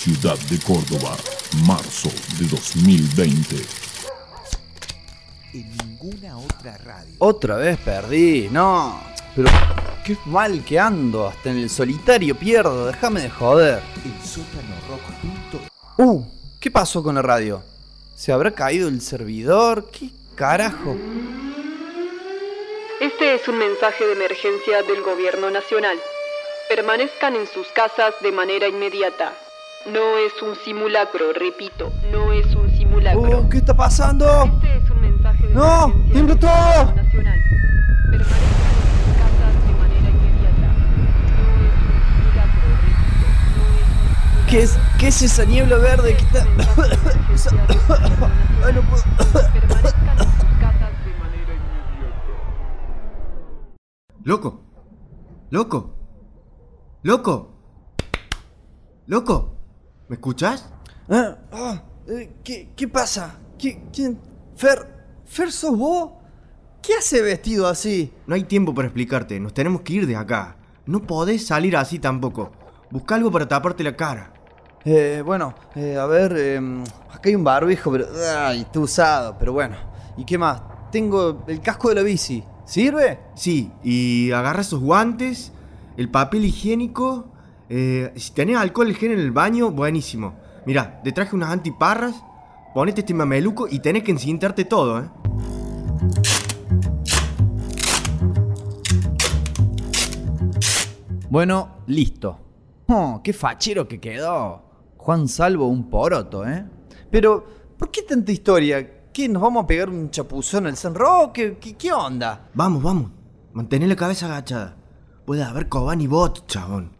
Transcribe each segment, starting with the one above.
Ciudad de Córdoba, marzo de 2020. En ninguna otra radio. Otra vez perdí, no. Pero qué mal que ando, hasta en el solitario pierdo, déjame de joder. El sótano rock. Uh, ¿qué pasó con la radio? ¿Se habrá caído el servidor? ¿Qué carajo? Este es un mensaje de emergencia del Gobierno Nacional. Permanezcan en sus casas de manera inmediata. No es un simulacro, repito, no es un simulacro. Uh, ¿Qué está pasando? Este es un mensaje de ¡No! ¡Tiembla todo! Nacional. ¿Qué es, ¿Qué es esa niebla verde que está.? Ay, no puedo. Permanezcan en sus casas de manera inmediata. ¡Loco! ¡Loco! ¡Loco! ¡Loco! ¿Me escuchas? Ah, ah, eh, ¿qué, ¿Qué pasa? ¿Qué, ¿Quién? ¿Fer? ¿Fer sos vos? ¿Qué hace vestido así? No hay tiempo para explicarte, nos tenemos que ir de acá. No podés salir así tampoco. Busca algo para taparte la cara. Eh, bueno, eh, a ver, eh, acá hay un barbijo, pero. Ay, está usado, pero bueno. ¿Y qué más? Tengo el casco de la bici. ¿Sirve? Sí, y agarra esos guantes, el papel higiénico. Eh, si tenés alcohol en gel en el baño, buenísimo. Mirá, te traje unas antiparras, ponete este mameluco y tenés que encintarte todo, ¿eh? Bueno, listo. Oh, qué fachero que quedó. Juan Salvo un poroto, ¿eh? Pero, ¿por qué tanta historia? ¿Qué, nos vamos a pegar un chapuzón al San Roque? ¿Qué, qué onda? Vamos, vamos. Mantén la cabeza agachada. Puede haber Cobán y bot, chabón.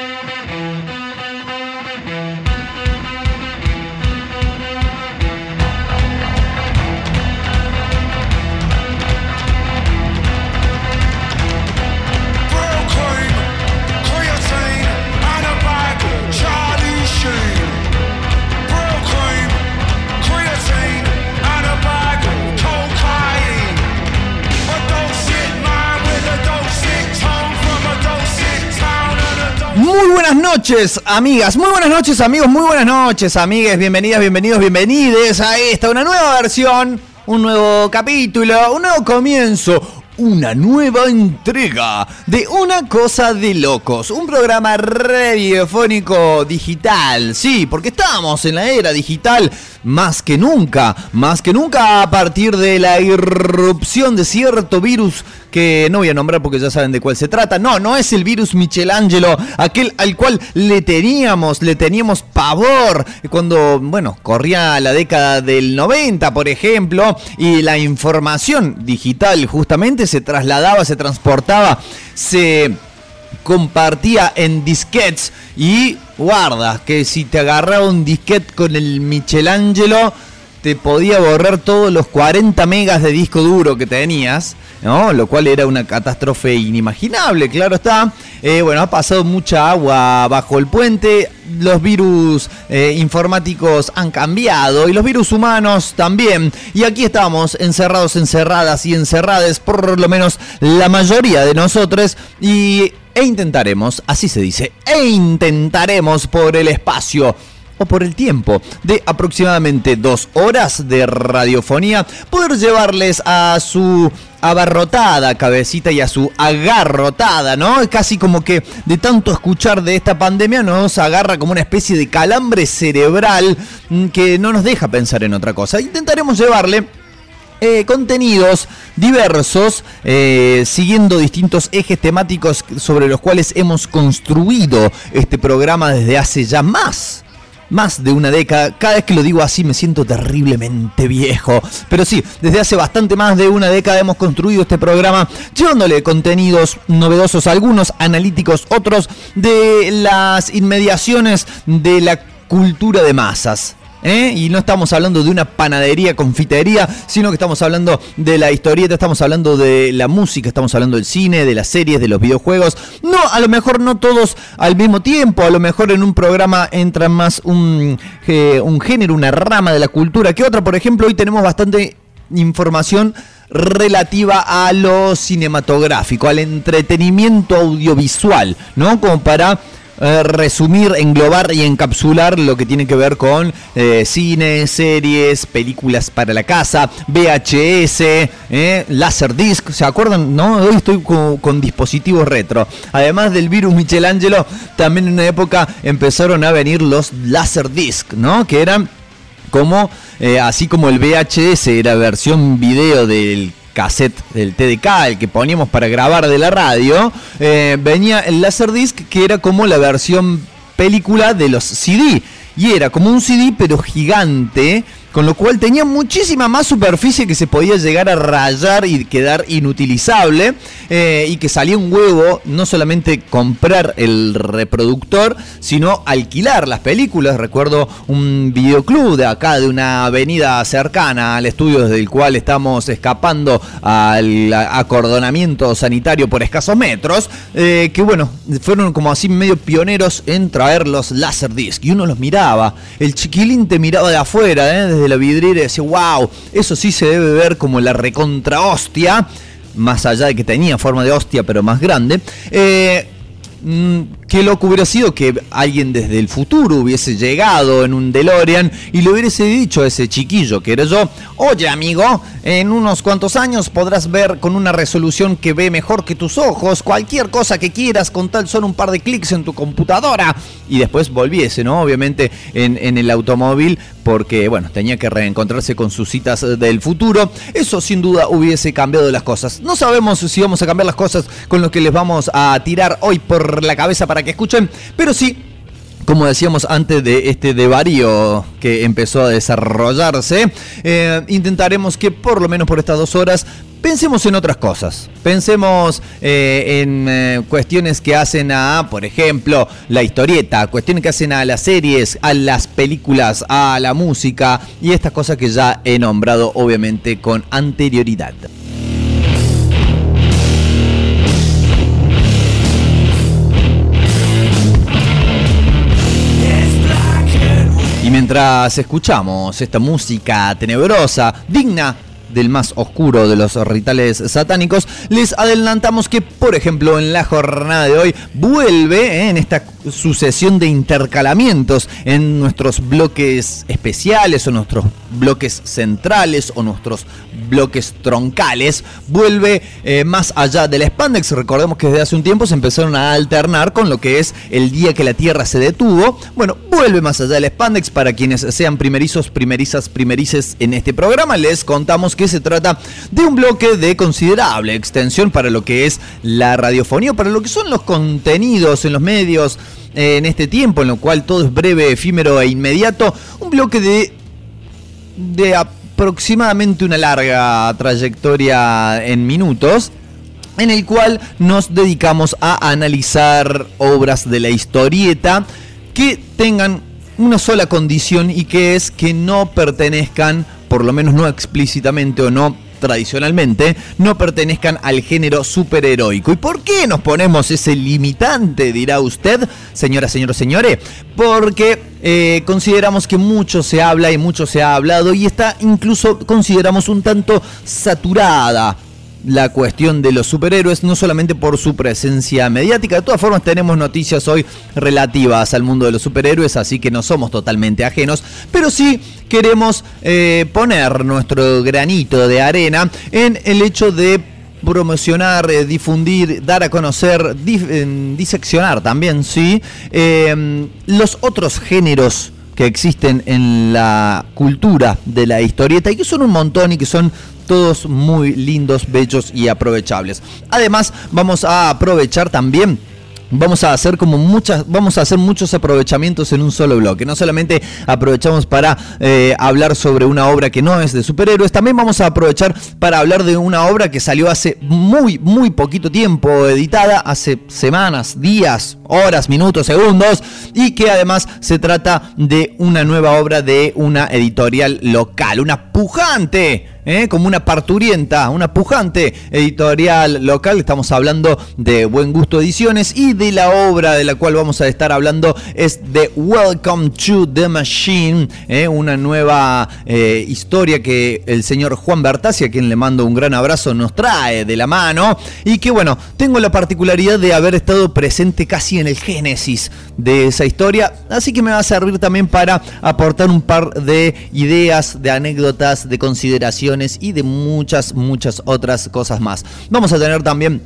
Muy buenas noches, amigas. Muy buenas noches, amigos. Muy buenas noches, amigues. Bienvenidas, bienvenidos, bienvenides a esta, una nueva versión, un nuevo capítulo, un nuevo comienzo. Una nueva entrega de Una Cosa de Locos, un programa radiofónico digital, sí, porque estamos en la era digital más que nunca, más que nunca a partir de la irrupción de cierto virus que no voy a nombrar porque ya saben de cuál se trata. No, no es el virus Michelangelo, aquel al cual le teníamos, le teníamos pavor cuando, bueno, corría la década del 90, por ejemplo, y la información digital justamente se trasladaba, se transportaba, se compartía en disquetes y guarda que si te agarraba un disquete con el Michelangelo te podía borrar todos los 40 megas de disco duro que tenías, ¿no? Lo cual era una catástrofe inimaginable, claro está. Eh, bueno, ha pasado mucha agua bajo el puente, los virus eh, informáticos han cambiado y los virus humanos también. Y aquí estamos encerrados, encerradas y encerradas, por lo menos la mayoría de nosotros. Y e intentaremos, así se dice, e intentaremos por el espacio o por el tiempo de aproximadamente dos horas de radiofonía poder llevarles a su abarrotada cabecita y a su agarrotada, ¿no? Casi como que de tanto escuchar de esta pandemia nos agarra como una especie de calambre cerebral mm, que no nos deja pensar en otra cosa. Intentaremos llevarle eh, contenidos diversos, eh, siguiendo distintos ejes temáticos sobre los cuales hemos construido este programa desde hace ya más. Más de una década, cada vez que lo digo así me siento terriblemente viejo. Pero sí, desde hace bastante más de una década hemos construido este programa llevándole contenidos novedosos, algunos analíticos, otros de las inmediaciones de la cultura de masas. ¿Eh? Y no estamos hablando de una panadería, confitería, sino que estamos hablando de la historieta, estamos hablando de la música, estamos hablando del cine, de las series, de los videojuegos. No, a lo mejor no todos al mismo tiempo, a lo mejor en un programa entra más un, eh, un género, una rama de la cultura que otra. Por ejemplo, hoy tenemos bastante información relativa a lo cinematográfico, al entretenimiento audiovisual, ¿no? Como para eh, resumir, englobar y encapsular lo que tiene que ver con eh, cine, series, películas para la casa, VHS, eh, Laserdisc, ¿se acuerdan? No, hoy estoy con, dispositivos retro. Además del virus Michelangelo, también en una época empezaron a venir los Laserdisc, ¿no? Que eran como, eh, así como el VHS era versión video del cassette del TDK, el que poníamos para grabar de la radio, eh, venía el Laserdisc que era como la versión película de los CD. Y era como un CD pero gigante, con lo cual tenía muchísima más superficie que se podía llegar a rayar y quedar inutilizable. eh, y que salía un huevo no solamente comprar el reproductor, sino alquilar las películas. Recuerdo un videoclub de acá, de una avenida cercana al estudio desde el cual estamos escapando al acordonamiento sanitario por escasos metros. eh, que bueno, fueron como así medio pioneros en traer los Laserdisc. Y uno los miraba. El chiquilín te miraba de afuera, eh, desde la vidriera y decía, wow, eso sí se debe ver como la recontra hostia. Más allá de que tenía forma de hostia, pero más grande. Eh, mm, qué loco hubiera sido que alguien desde el futuro hubiese llegado en un DeLorean y le hubiese dicho a ese chiquillo que era yo, oye amigo, en unos cuantos años podrás ver con una resolución que ve mejor que tus ojos cualquier cosa que quieras con tal solo un par de clics en tu computadora y después volviese, ¿no? Obviamente en, en el automóvil porque, bueno, tenía que reencontrarse con sus citas del futuro. Eso sin duda hubiese cambiado las cosas. No sabemos si vamos a cambiar las cosas con lo que les vamos a tirar hoy por la cabeza para que escuchen, pero sí como decíamos antes de este devarío que empezó a desarrollarse, eh, intentaremos que por lo menos por estas dos horas pensemos en otras cosas. Pensemos eh, en eh, cuestiones que hacen a, por ejemplo, la historieta, cuestiones que hacen a las series, a las películas, a la música y estas cosas que ya he nombrado obviamente con anterioridad. Mientras escuchamos esta música tenebrosa, digna del más oscuro de los rituales satánicos, les adelantamos que, por ejemplo, en la jornada de hoy vuelve eh, en esta sucesión de intercalamientos en nuestros bloques especiales o nuestros bloques centrales o nuestros bloques troncales, vuelve eh, más allá del spandex. Recordemos que desde hace un tiempo se empezaron a alternar con lo que es el día que la Tierra se detuvo. Bueno, vuelve más allá del spandex para quienes sean primerizos, primerizas, primerices en este programa. Les contamos que se trata de un bloque de considerable extensión para lo que es la radiofonía, para lo que son los contenidos en los medios eh, en este tiempo, en lo cual todo es breve, efímero e inmediato. Un bloque de, de aproximadamente una larga trayectoria en minutos en el cual nos dedicamos a analizar obras de la historieta que tengan una sola condición y que es que no pertenezcan, por lo menos no explícitamente o no tradicionalmente, no pertenezcan al género superheroico. ¿Y por qué nos ponemos ese limitante, dirá usted, señora, señor, señores? Porque eh, consideramos que mucho se habla y mucho se ha hablado y está incluso, consideramos, un tanto saturada la cuestión de los superhéroes, no solamente por su presencia mediática, de todas formas tenemos noticias hoy relativas al mundo de los superhéroes, así que no somos totalmente ajenos, pero sí queremos eh, poner nuestro granito de arena en el hecho de promocionar, eh, difundir, dar a conocer, eh, diseccionar también, sí, eh, los otros géneros que existen en la cultura de la historieta y que son un montón y que son todos muy lindos, bellos y aprovechables. Además, vamos a aprovechar también Vamos a hacer como muchas, vamos a hacer muchos aprovechamientos en un solo bloque. No solamente aprovechamos para eh, hablar sobre una obra que no es de superhéroes, también vamos a aprovechar para hablar de una obra que salió hace muy, muy poquito tiempo editada, hace semanas, días, horas, minutos, segundos, y que además se trata de una nueva obra de una editorial local, una pujante. ¿Eh? como una parturienta, una pujante editorial local. Estamos hablando de Buen Gusto Ediciones y de la obra de la cual vamos a estar hablando es de Welcome to the Machine, ¿eh? una nueva eh, historia que el señor Juan Bertazzi, a quien le mando un gran abrazo, nos trae de la mano y que bueno, tengo la particularidad de haber estado presente casi en el génesis de esa historia, así que me va a servir también para aportar un par de ideas, de anécdotas, de consideraciones y de muchas, muchas otras cosas más. Vamos a tener también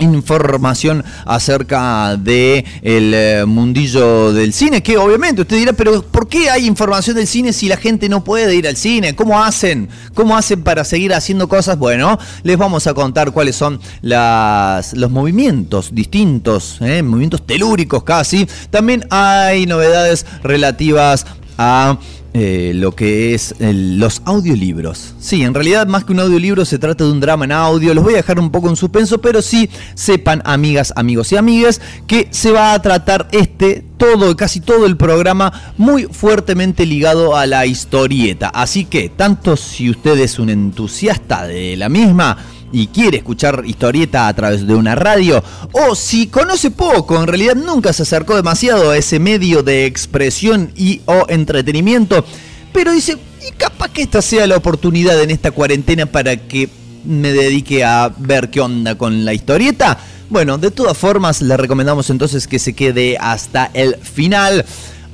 información acerca de el eh, mundillo del cine que obviamente usted dirá pero ¿por qué hay información del cine si la gente no puede ir al cine? ¿cómo hacen? ¿cómo hacen para seguir haciendo cosas? bueno les vamos a contar cuáles son las, los movimientos distintos ¿eh? movimientos telúricos casi también hay novedades relativas a eh, lo que es el- los audiolibros. Sí, en realidad más que un audiolibro se trata de un drama en audio. Los voy a dejar un poco en suspenso, pero sí sepan, amigas, amigos y amigas, que se va a tratar este, todo, casi todo el programa, muy fuertemente ligado a la historieta. Así que, tanto si usted es un entusiasta de la misma, y quiere escuchar historieta a través de una radio, o si conoce poco, en realidad nunca se acercó demasiado a ese medio de expresión y o entretenimiento, pero dice, y capaz que esta sea la oportunidad en esta cuarentena para que me dedique a ver qué onda con la historieta. Bueno, de todas formas, le recomendamos entonces que se quede hasta el final.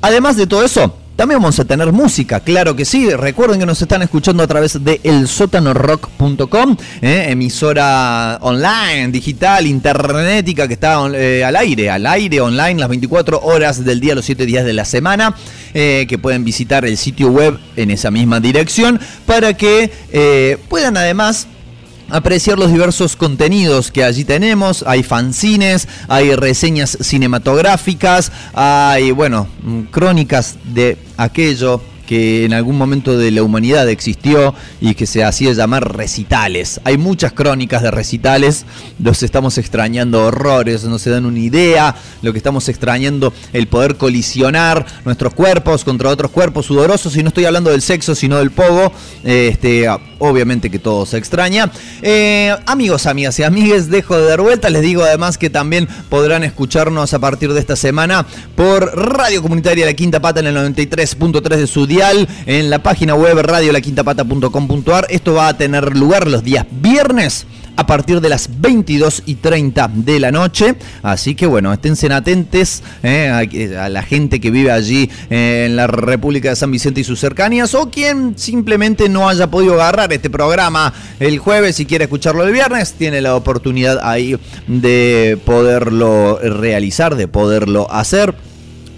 Además de todo eso, también vamos a tener música, claro que sí. Recuerden que nos están escuchando a través de elsótanorock.com, eh, emisora online, digital, internetica que está eh, al aire, al aire online las 24 horas del día, los 7 días de la semana, eh, que pueden visitar el sitio web en esa misma dirección para que puedan además apreciar los diversos contenidos que allí tenemos. Hay fanzines, hay reseñas cinematográficas, hay, bueno, mm, crónicas de aquello que en algún momento de la humanidad existió y que se hacía llamar recitales. Hay muchas crónicas de recitales, los estamos extrañando horrores, no se dan una idea, lo que estamos extrañando, el poder colisionar nuestros cuerpos contra otros cuerpos sudorosos, y no estoy hablando del sexo, sino del pogo, este, obviamente que todo se extraña. Eh, amigos, amigas y amigues, dejo de dar vuelta, les digo además que también podrán escucharnos a partir de esta semana por Radio Comunitaria La Quinta Pata en el 93.3 de su en la página web radiolaquintapata.com.ar. Esto va a tener lugar los días viernes a partir de las 22 y 30 de la noche. Así que bueno, esténse atentes eh, a, a la gente que vive allí eh, en la República de San Vicente y sus cercanías o quien simplemente no haya podido agarrar este programa el jueves y quiere escucharlo el viernes, tiene la oportunidad ahí de poderlo realizar, de poderlo hacer.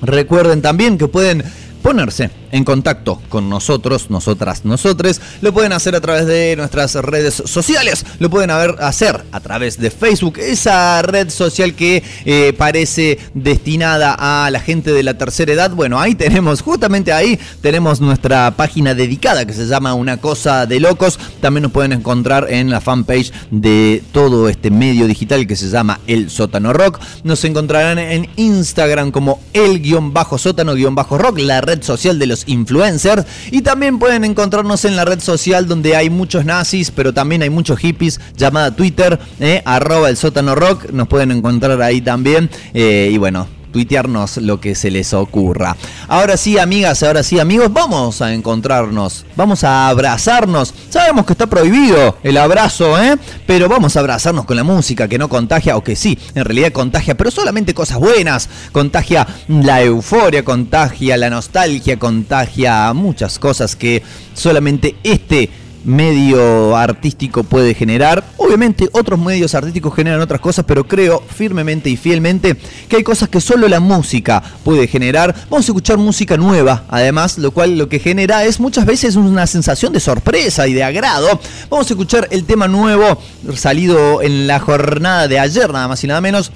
Recuerden también que pueden ponerse en contacto con nosotros, nosotras, nosotres, lo pueden hacer a través de nuestras redes sociales, lo pueden haber, hacer a través de Facebook, esa red social que eh, parece destinada a la gente de la tercera edad. Bueno, ahí tenemos, justamente ahí tenemos nuestra página dedicada que se llama Una Cosa de Locos. También nos pueden encontrar en la fanpage de todo este medio digital que se llama El Sótano Rock. Nos encontrarán en Instagram como el-sótano-rock, la red social de los influencers. Y también pueden encontrarnos en la red social donde hay muchos nazis, pero también hay muchos hippies, llamada Twitter, eh, arroba el sótano rock. Nos pueden encontrar ahí también. eh, y bueno, tuitearnos lo que se les ocurra. Ahora sí, amigas, ahora sí, amigos, vamos a encontrarnos, vamos a abrazarnos. Sabemos que está prohibido el abrazo, ¿eh? Pero vamos a abrazarnos con la música que no contagia, o que sí, en realidad contagia, pero solamente cosas buenas. Contagia la euforia, contagia la nostalgia, contagia muchas cosas que solamente este medio artístico puede generar. Obviamente otros medios artísticos generan otras cosas, pero creo firmemente y fielmente que hay cosas que solo la música puede generar. Vamos a escuchar música nueva, además, lo cual lo que genera es muchas veces una sensación de sorpresa y de agrado. Vamos a escuchar el tema nuevo salido en la jornada de ayer, nada más y nada menos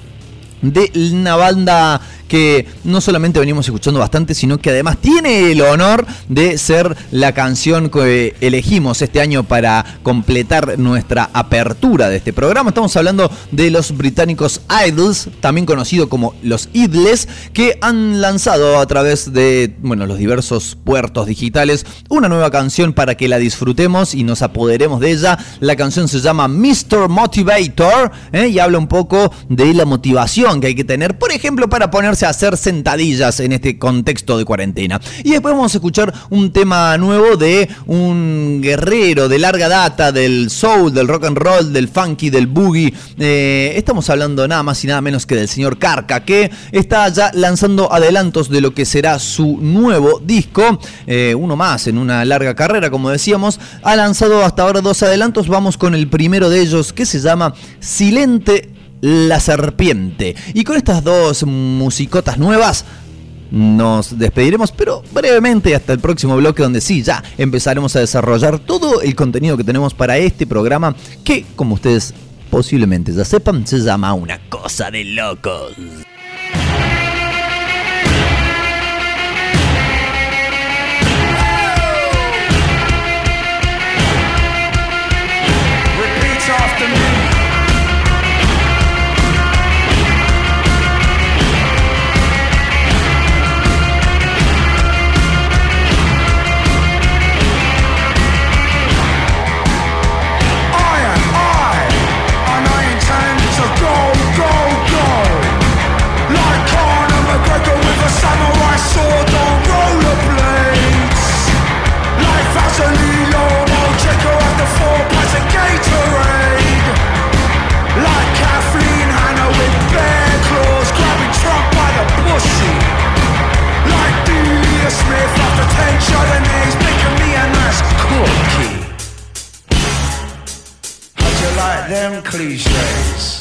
de una banda que no solamente venimos escuchando bastante, sino que además tiene el honor de ser la canción que elegimos este año para completar nuestra apertura de este programa. Estamos hablando de los británicos Idols, también conocido como los Idles, que han lanzado a través de bueno, los diversos puertos digitales una nueva canción para que la disfrutemos y nos apoderemos de ella. La canción se llama Mr. Motivator ¿eh? y habla un poco de la motivación que hay que tener, por ejemplo, para ponerse a hacer sentadillas en este contexto de cuarentena. Y después vamos a escuchar un tema nuevo de un guerrero de larga data del soul, del rock and roll, del funky, del boogie. Eh, estamos hablando nada más y nada menos que del señor Carca, que está ya lanzando adelantos de lo que será su nuevo disco. Eh, uno más en una larga carrera, como decíamos. Ha lanzado hasta ahora dos adelantos. Vamos con el primero de ellos que se llama Silente la serpiente. Y con estas dos musicotas nuevas nos despediremos, pero brevemente hasta el próximo bloque donde sí, ya empezaremos a desarrollar todo el contenido que tenemos para este programa que, como ustedes posiblemente ya sepan, se llama Una cosa de locos. Them cliches.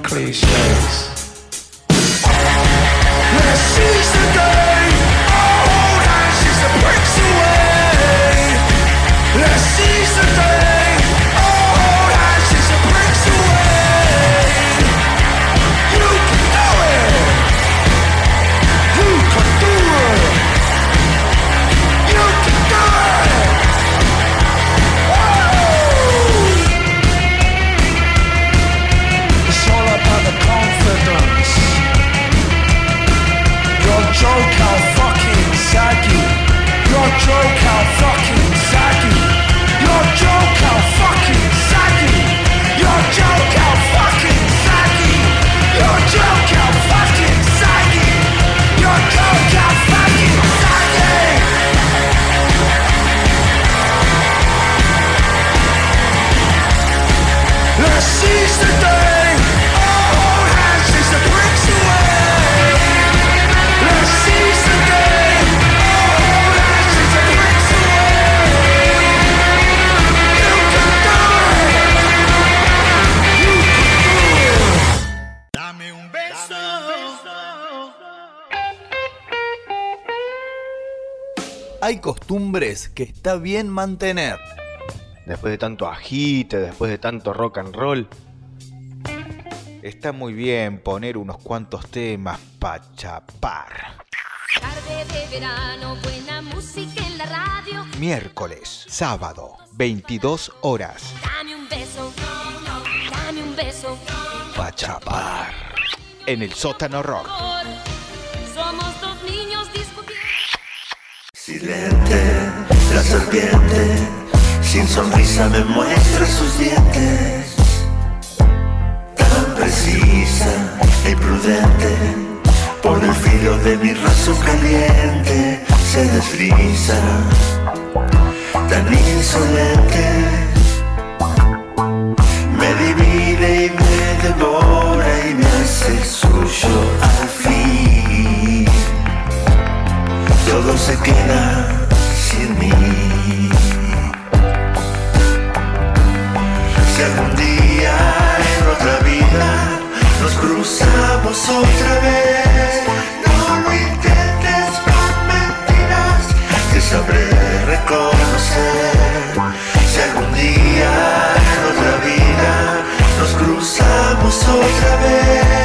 cliche. Hay costumbres que está bien mantener. Después de tanto agite, después de tanto rock and roll. Está muy bien poner unos cuantos temas pa' chapar. Tarde de verano, buena música en la radio. Miércoles, sábado, 22 horas. Dame un beso, dame un beso. Pa' chapar. En el sótano rock. Somos. Silente, la serpiente, sin sonrisa me muestra sus dientes. Tan precisa e prudente, por el filo de mi razón caliente se desliza. Tan insolente, me divide y me devora y me hace suyo al fin todo se queda sin mí. Si algún día en otra vida nos cruzamos otra vez, no lo intentes con mentiras, que sabré reconocer. Si algún día en otra vida nos cruzamos otra vez,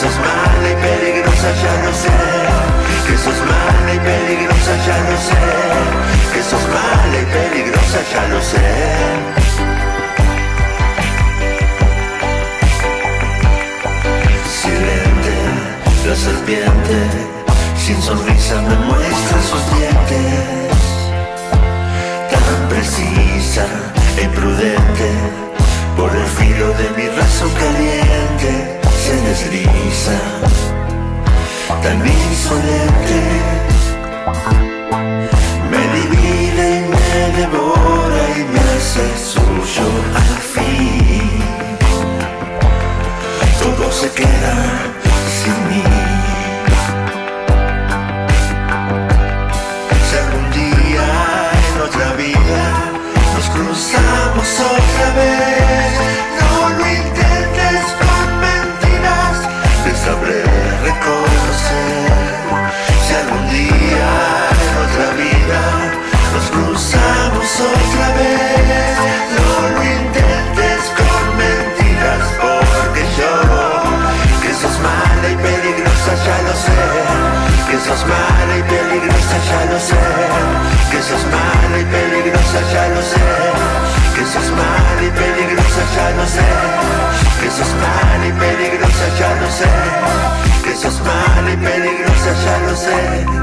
sos mala y peligrosa, ya lo sé. Que sos mala y peligrosa, ya lo sé. Que sos mala y peligrosa, ya lo sé. Silente, la serpiente, sin sonrisa me muestra sus dientes. Tan precisa e prudente, por el filo de mi razón caliente, se desliza. Tan insolente, me divide y me devora y me hace suyo al fin todo se queda sé, que sos mal y peligrosa, ya lo sé.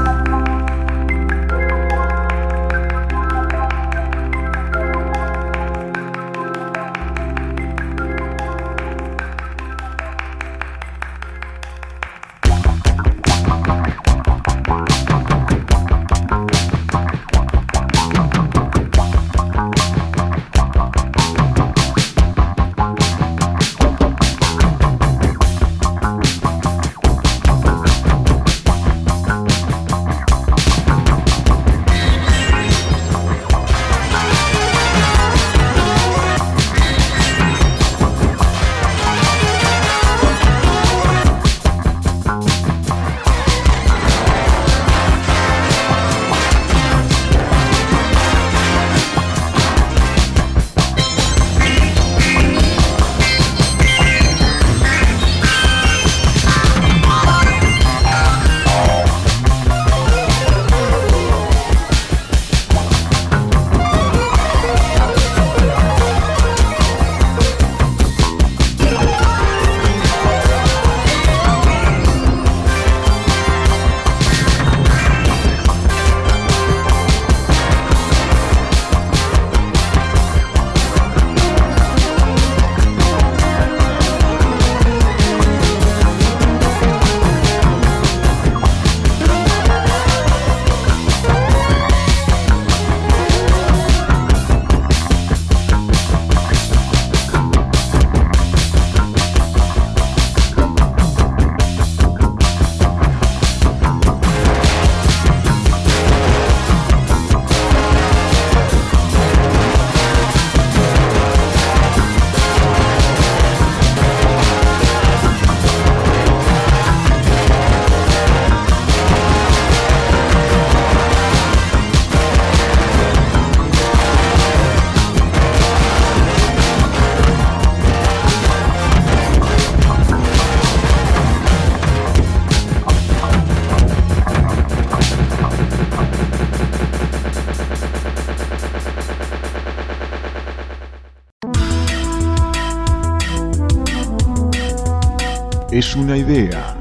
Una idea,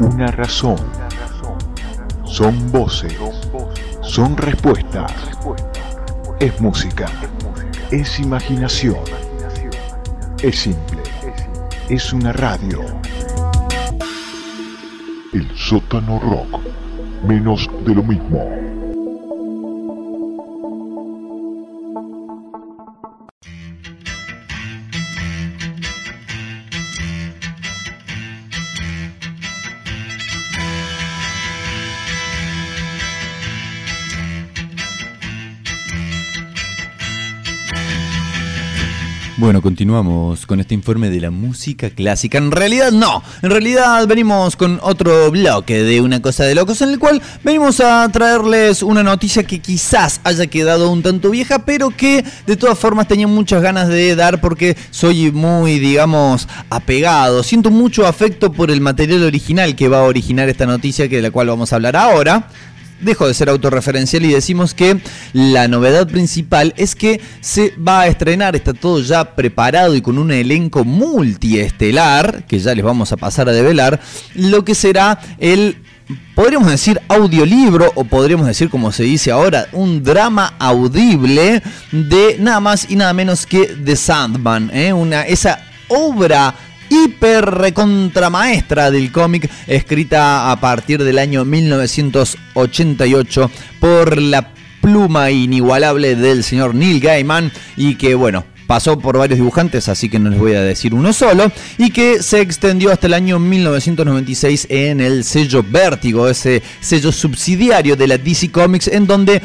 una razón. Son voces, son respuestas. Es música, es imaginación. Es simple, es una radio. El sótano rock, menos de lo mismo. Continuamos con este informe de la música clásica. En realidad no, en realidad venimos con otro bloque de una cosa de locos en el cual venimos a traerles una noticia que quizás haya quedado un tanto vieja, pero que de todas formas tenía muchas ganas de dar porque soy muy, digamos, apegado. Siento mucho afecto por el material original que va a originar esta noticia que de la cual vamos a hablar ahora dejo de ser autorreferencial y decimos que la novedad principal es que se va a estrenar, está todo ya preparado y con un elenco multiestelar, que ya les vamos a pasar a develar, lo que será el podríamos decir audiolibro o podríamos decir como se dice ahora, un drama audible de nada más y nada menos que The Sandman, ¿eh? una, esa obra hiper recontramaestra del cómic, escrita a partir del año 1988 por la pluma inigualable del señor Neil Gaiman y que bueno, pasó por varios dibujantes, así que no les voy a decir uno solo, y que se extendió hasta el año 1996 en el sello Vértigo, ese sello subsidiario de la DC Comics, en donde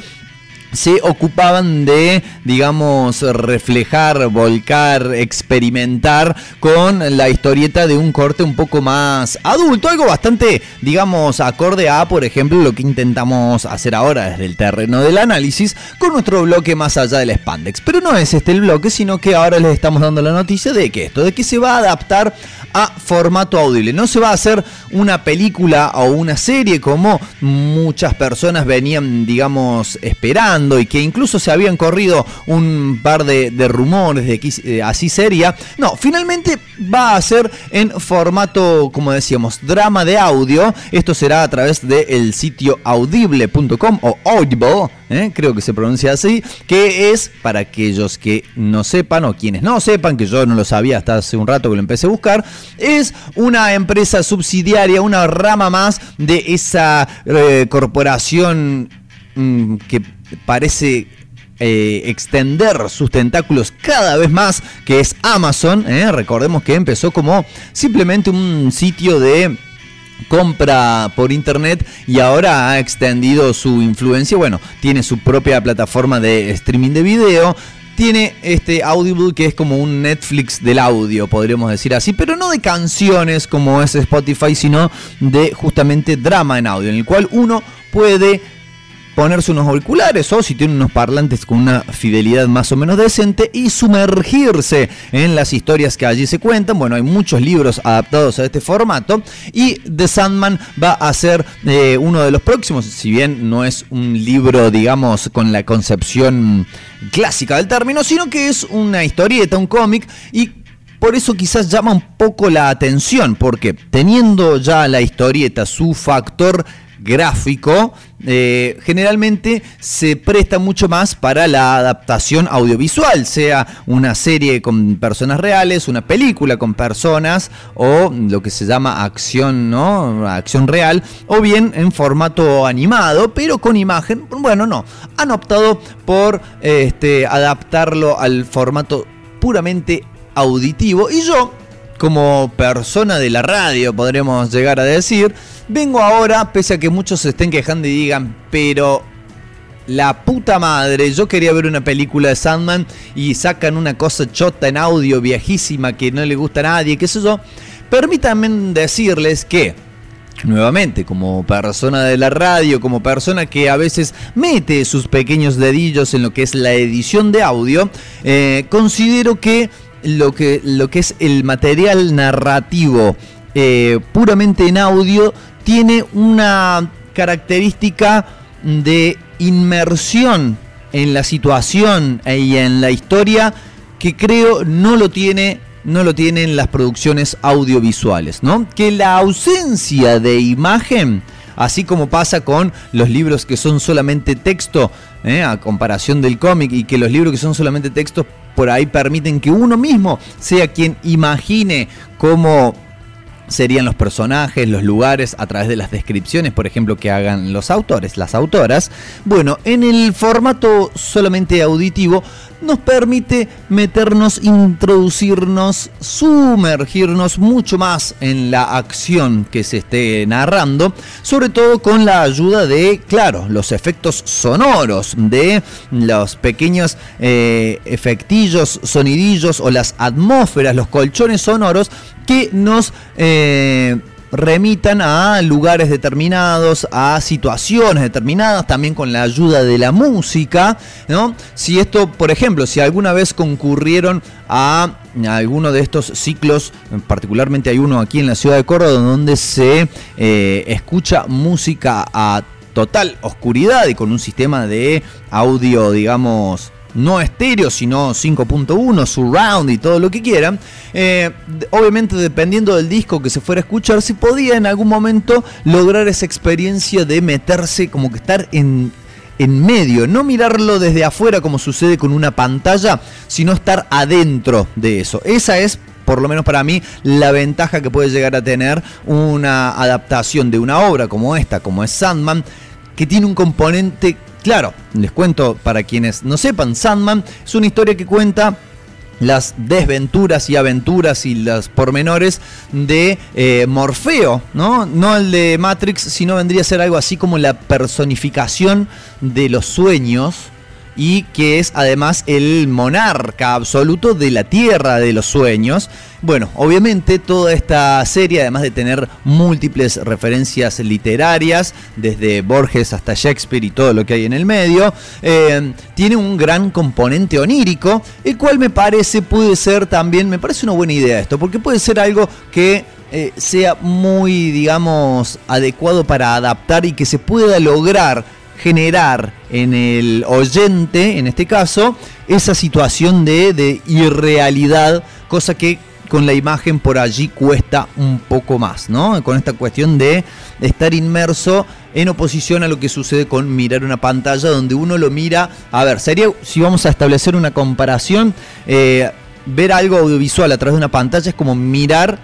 se ocupaban de, digamos, reflejar, volcar, experimentar con la historieta de un corte un poco más adulto, algo bastante, digamos, acorde a, por ejemplo, lo que intentamos hacer ahora desde el terreno del análisis con nuestro bloque más allá del spandex. Pero no es este el bloque, sino que ahora les estamos dando la noticia de que esto, de que se va a adaptar a formato audible. No se va a hacer una película o una serie como muchas personas venían, digamos, esperando y que incluso se habían corrido un par de, rumores de que eh, así sería. No, finalmente va a ser en formato, como decíamos, drama de audio. Esto será a través del sitio audible.com o audible ¿eh? creo que se pronuncia así, que es, para aquellos que no sepan o quienes no sepan, que yo no lo sabía hasta hace un rato que lo empecé a buscar, es una empresa subsidiaria, una rama más de esa eh, corporación mm, que parece eh, extender sus tentáculos cada vez más, que es Amazon. Recordemos que empezó como simplemente un sitio de compra por internet y ahora ha extendido su influencia. Bueno, tiene su propia plataforma de streaming de video. Tiene este Audible que es como un Netflix del audio, podríamos decir así, pero no de canciones como es Spotify, sino de justamente drama en audio, en el cual uno puede ponerse unos auriculares o si tiene unos parlantes con una fidelidad más o menos decente y sumergirse en las historias que allí se cuentan. Bueno, hay muchos libros adaptados a este formato y The Sandman va a ser eh, uno de los próximos, si bien no es un libro, digamos, con la concepción clásica del término, sino que es una historieta, un cómic y por eso quizás llama un poco la atención, porque teniendo ya la historieta su factor gráfico, eh, generalmente se presta mucho más para la adaptación audiovisual, sea una serie con personas reales, una película con personas o lo que se llama acción, ¿no? Acción real, o bien en formato animado, pero con imagen. Bueno, no, han optado por este, adaptarlo al formato puramente auditivo y yo como persona de la radio, podremos llegar a decir, vengo ahora, pese a que muchos se estén quejando y digan, pero la puta madre, yo quería ver una película de Sandman y sacan una cosa chota en audio viejísima que no le gusta a nadie, qué sé yo. Permítanme decirles que nuevamente, como persona de la radio, como persona que a veces mete sus pequeños dedillos en lo que es la edición de audio, eh, considero que lo que, lo que es el material narrativo eh, puramente en audio tiene una característica de inmersión en la situación y en la historia que creo no lo tiene no lo tienen las producciones audiovisuales, ¿no? Que la ausencia de imagen, así como pasa con los libros que son solamente texto, ¿eh? a comparación del cómic, y que los libros que son solamente texto por ahí permiten que uno mismo sea quien imagine cómo serían los personajes, los lugares, a través de las descripciones, por ejemplo, que hagan los autores, las autoras. Bueno, en el formato solamente auditivo nos permite meternos, introducirnos, sumergirnos mucho más en la acción que se esté narrando, sobre todo con la ayuda de, claro, los efectos sonoros, de los pequeños eh, efectillos, sonidillos o las atmósferas, los colchones sonoros que nos... eh, remitan a lugares determinados, a situaciones determinadas, también con la ayuda de la música, ¿no? Si esto, por ejemplo, si alguna vez concurrieron a alguno de estos ciclos, particularmente hay uno aquí en la ciudad de Córdoba, donde se eh, escucha música a total oscuridad y con un sistema de audio, digamos, no estéreo, sino 5.1, surround y todo lo que quieran. Eh, obviamente, dependiendo del disco que se fuera a escuchar, se podía en algún momento lograr esa experiencia de meterse, como que estar en, en medio, no mirarlo desde afuera como sucede con una pantalla, sino estar adentro de eso. Esa es por lo menos para mí, la ventaja que puede llegar a tener una adaptación de una obra como esta, como es Sandman, que tiene un componente Claro, les cuento para quienes no sepan, Sandman es una historia que cuenta las desventuras y aventuras y los pormenores de eh, Morfeo, ¿no? No el de Matrix, sino vendría a ser algo así como la personificación de los sueños y que es además el monarca absoluto de la tierra de los sueños. Bueno, obviamente toda esta serie, además de tener múltiples referencias literarias, desde Borges hasta Shakespeare y todo lo que hay en el medio, eh, tiene un gran componente onírico, el cual me parece puede ser también, me parece una buena idea esto, porque puede ser algo que eh, sea muy, digamos, adecuado para adaptar y que se pueda lograr generar en el oyente, en este caso, esa situación de, de irrealidad, cosa que con la imagen por allí cuesta un poco más, ¿no? Con esta cuestión de estar inmerso en oposición a lo que sucede con mirar una pantalla donde uno lo mira, a ver, sería, si vamos a establecer una comparación, eh, ver algo audiovisual a través de una pantalla es como mirar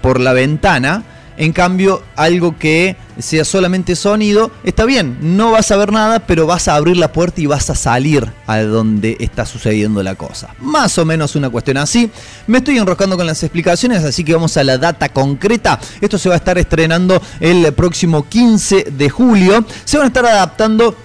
por la ventana, en cambio, algo que sea solamente sonido, está bien, no vas a ver nada, pero vas a abrir la puerta y vas a salir a donde está sucediendo la cosa. Más o menos una cuestión así. Me estoy enroscando con las explicaciones, así que vamos a la data concreta. Esto se va a estar estrenando el próximo 15 de julio. Se van a estar adaptando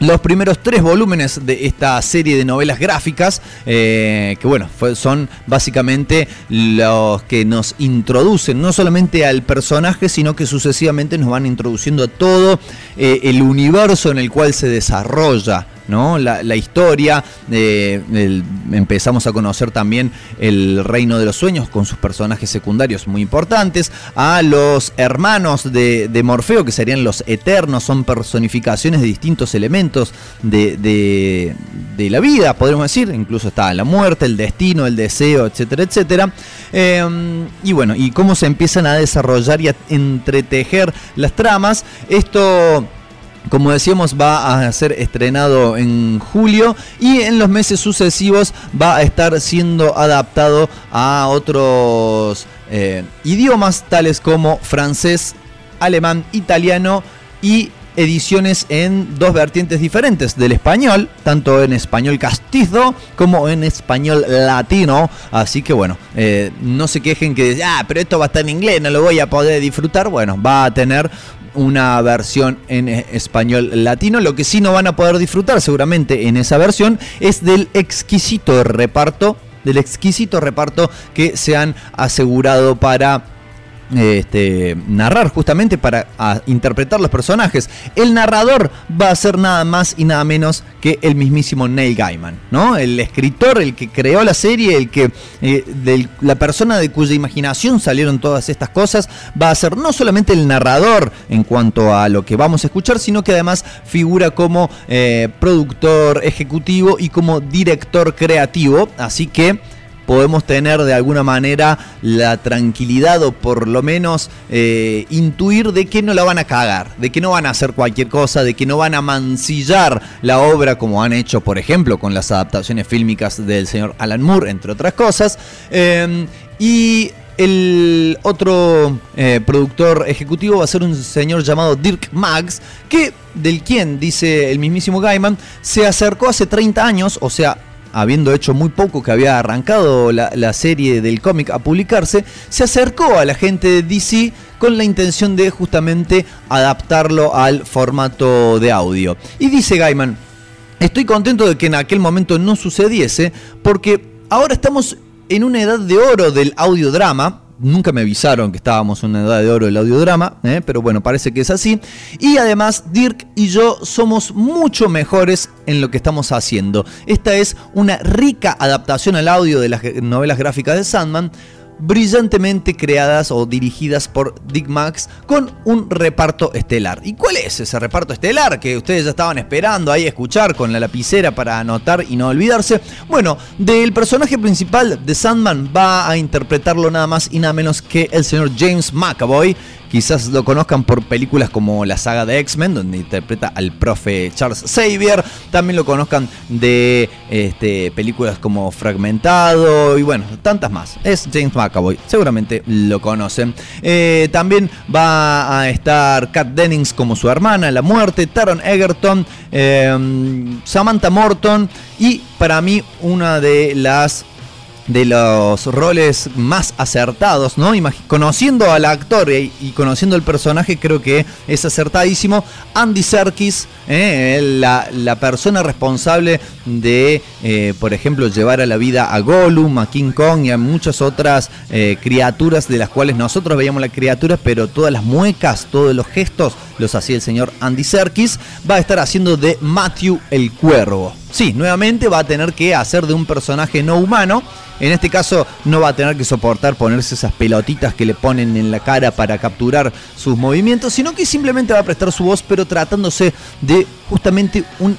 los primeros tres volúmenes de esta serie de novelas gráficas, eh, que bueno, son básicamente los que nos introducen no solamente al personaje, sino que sucesivamente nos van introduciendo a todo eh, el universo en el cual se desarrolla. ¿No? La, historia, eh, empezamos a conocer también el reino de los sueños con sus personajes secundarios muy importantes, a los hermanos de, Morfeo, que serían los eternos, son personificaciones de distintos elementos de, la vida, podríamos decir, incluso está la muerte, el destino, el deseo, etcétera, etcétera. Eh, y bueno, y cómo se empiezan a desarrollar y a entretejer las tramas, esto como decíamos, va a ser estrenado en julio y en los meses sucesivos va a estar siendo adaptado a otros eh, idiomas tales como francés, alemán, italiano y ediciones en dos vertientes diferentes del español, tanto en español castizo como en español latino. Así que bueno, eh, no se quejen que, ah, pero esto va a estar en inglés, no lo voy a poder disfrutar. Bueno, va a tener una versión en eh, español latino. Lo que sí no van a poder disfrutar seguramente en esa versión es del exquisito reparto, del exquisito reparto que se han asegurado para este, narrar justamente para interpretar los personajes. El narrador va a ser nada más y nada menos que el mismísimo Neil Gaiman, ¿no? El escritor, el que creó la serie, el que eh, la persona de cuya imaginación salieron todas estas cosas, va a ser no solamente el narrador en cuanto a lo que vamos a escuchar, sino que además figura como eh, productor ejecutivo y como director creativo. Así que podemos tener de alguna manera la tranquilidad o por lo menos eh, intuir de que no la van a cagar, de que no van a hacer cualquier cosa, de que no van a mancillar la obra como han hecho, por ejemplo, con las adaptaciones fílmicas del señor Alan Moore, entre otras cosas. Eh, y el otro eh, productor ejecutivo va a ser un señor llamado Dirk Maggs, que del quien, dice el mismísimo Gaiman, se acercó hace 30 años, o sea, habiendo hecho muy poco que había arrancado la, la serie del cómic a publicarse, se acercó a la gente de DC con la intención de justamente adaptarlo al formato de audio. Y dice Gaiman, estoy contento de que en aquel momento no sucediese, porque ahora estamos en una edad de oro del audiodrama. Nunca me avisaron que estábamos en una edad de oro del audiodrama, ¿eh? pero bueno, parece que es así. Y además, Dirk y yo somos mucho mejores en lo que estamos haciendo. Esta es una rica adaptación al audio de las novelas gráficas de Sandman, brillantemente creadas o dirigidas por Dick Max con un reparto estelar. ¿Y cuál es ese reparto estelar que ustedes ya estaban esperando ahí escuchar con la lapicera para anotar y no olvidarse? Bueno, del personaje principal de Sandman va a interpretarlo nada más y nada menos que el señor James McAvoy. Quizás lo conozcan por películas como la saga de X-Men, donde interpreta al profe Charles Xavier. También lo conozcan de este, películas como Fragmentado y bueno, tantas más. Es James McAvoy, seguramente lo conocen. Eh, también va a estar Kat Dennings como su hermana, La Muerte, Taron Egerton, eh, Samantha Morton y para mí una de las de los roles más acertados, ¿no? Conociendo al actor y, y, conociendo el personaje, creo que es acertadísimo. Andy Serkis, ¿eh? la, la, persona responsable de, eh, por ejemplo, llevar a la vida a Gollum, a King Kong y a muchas otras eh, criaturas de las cuales nosotros veíamos las criaturas, pero todas las muecas, todos los gestos los hacía el señor Andy Serkis. Va a estar haciendo de Matthew el Cuervo. Sí, nuevamente va a tener que hacer de un personaje no humano. En este caso no va a tener que soportar ponerse esas pelotitas que le ponen en la cara para capturar sus movimientos, sino que simplemente va a prestar su voz, pero tratándose de justamente un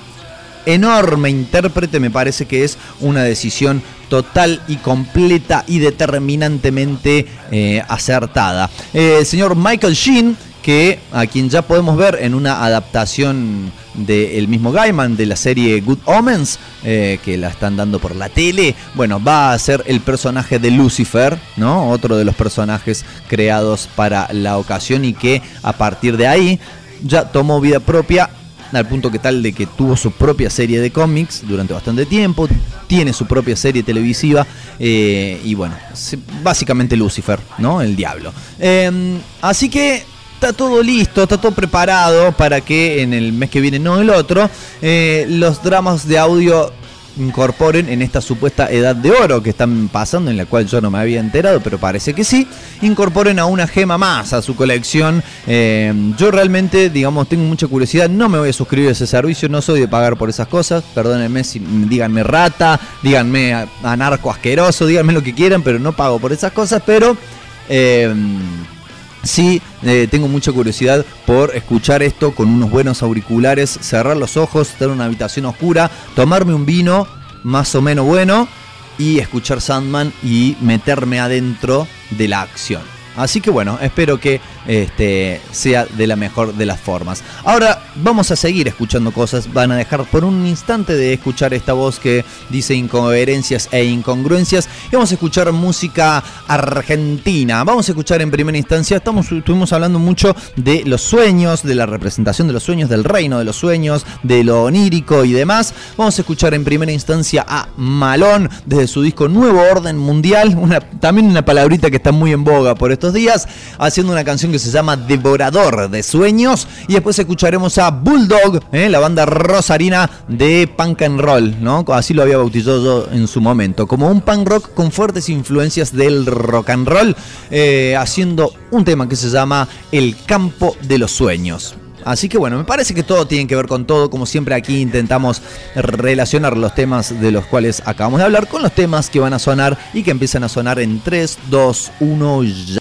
enorme intérprete, me parece que es una decisión total y completa y determinantemente eh, acertada. Eh, el señor Michael Sheen, que a quien ya podemos ver en una adaptación del mismo Gaiman de la serie Good Omens, eh, que la están dando por la tele. Bueno, va a ser el personaje de Lucifer, ¿no? Otro de los personajes creados para la ocasión y que a partir de ahí ya tomó vida propia al punto que tal de que tuvo su propia serie de cómics durante bastante tiempo, tiene su propia serie televisiva eh, y bueno, básicamente Lucifer, ¿no? El diablo. Eh, así que está todo listo, está todo preparado para que en el mes que viene, no el otro, eh, los dramas de audio incorporen en esta supuesta edad de oro que están pasando, en la cual yo no me había enterado, pero parece que sí, incorporen a una gema más a su colección. Eh, yo realmente, digamos, tengo mucha curiosidad, no me voy a suscribir a ese servicio, no soy de pagar por esas cosas, perdónenme si díganme rata, díganme anarco asqueroso, díganme lo que quieran, pero no pago por esas cosas, pero... Eh, Sí, eh, tengo mucha curiosidad por escuchar esto con unos buenos auriculares, cerrar los ojos, estar en una habitación oscura, tomarme un vino más o menos bueno y escuchar Sandman y meterme adentro de la acción. Así que bueno, espero que este, sea de la mejor de las formas. Ahora vamos a seguir escuchando cosas. Van a dejar por un instante de escuchar esta voz que dice incoherencias e incongruencias. Y vamos a escuchar música argentina. Vamos a escuchar en primera instancia, estamos, estuvimos hablando mucho de los sueños, de la representación de los sueños, del reino de los sueños, de lo onírico y demás. Vamos a escuchar en primera instancia a Malón desde su disco Nuevo Orden Mundial. También una palabrita que está muy en boga por estos días, haciendo una canción que se llama Devorador de Sueños. Y después escucharemos a Bulldog, ¿eh? la banda rosarina de punk and roll, ¿no? Así lo había bautizado yo en su momento, como un punk rock con fuertes influencias del rock and roll, eh, haciendo un tema que se llama El campo de los sueños. Así que bueno, me parece que todo tiene que ver con todo. Como siempre aquí intentamos relacionar los temas de los cuales acabamos de hablar con los temas que van a sonar y que empiezan a sonar en 3, 2, 1 ya.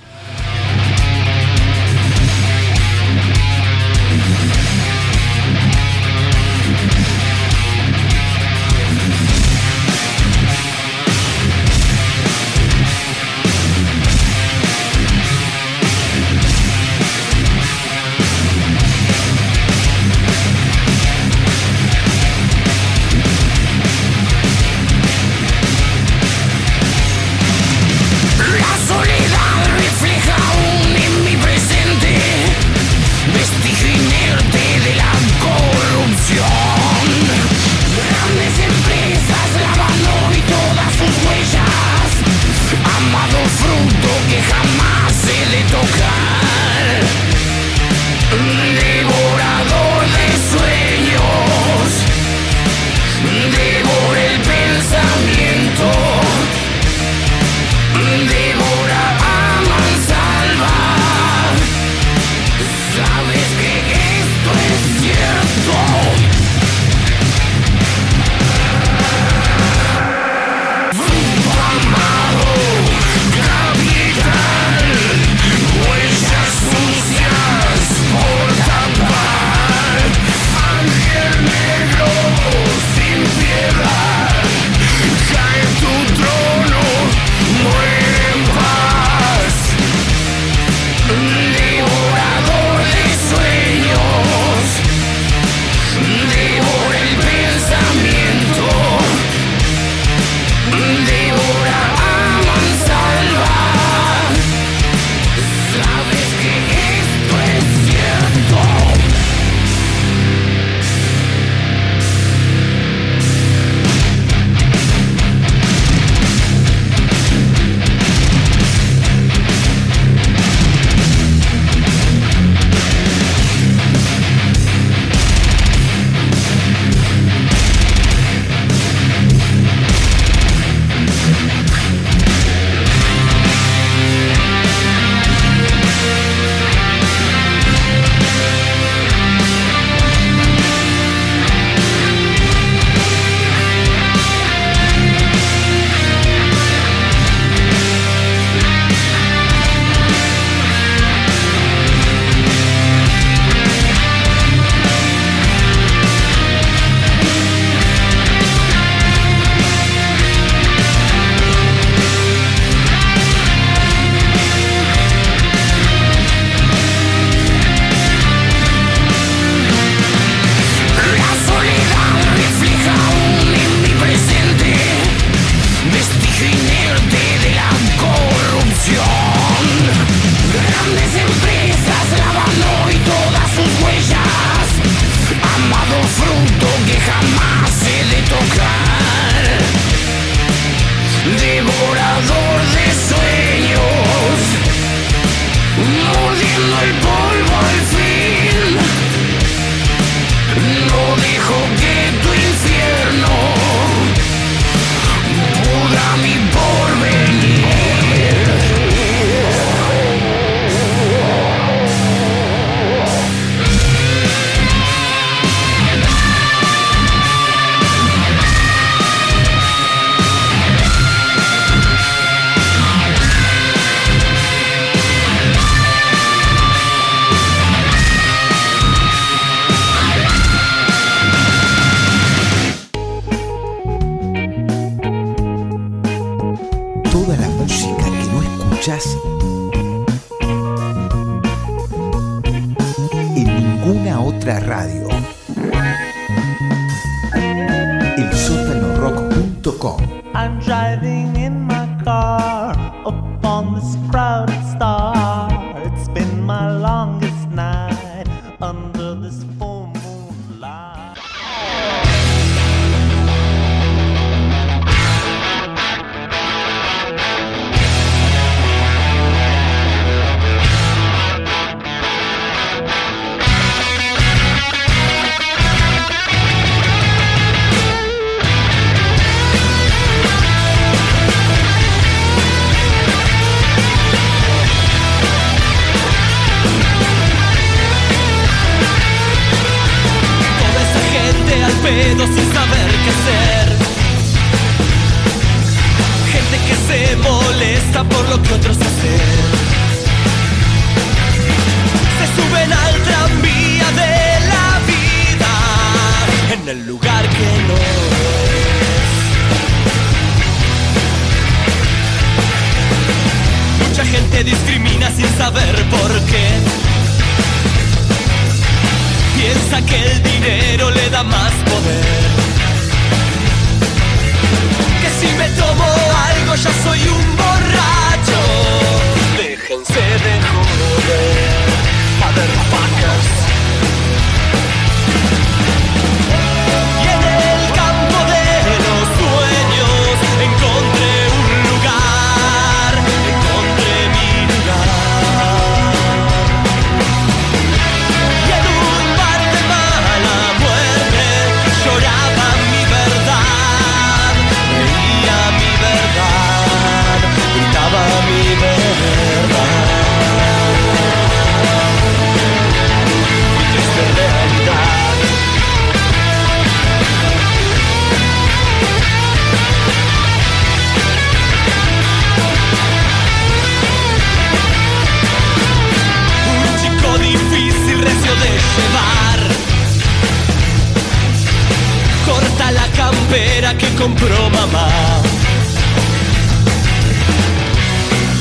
compró mamá.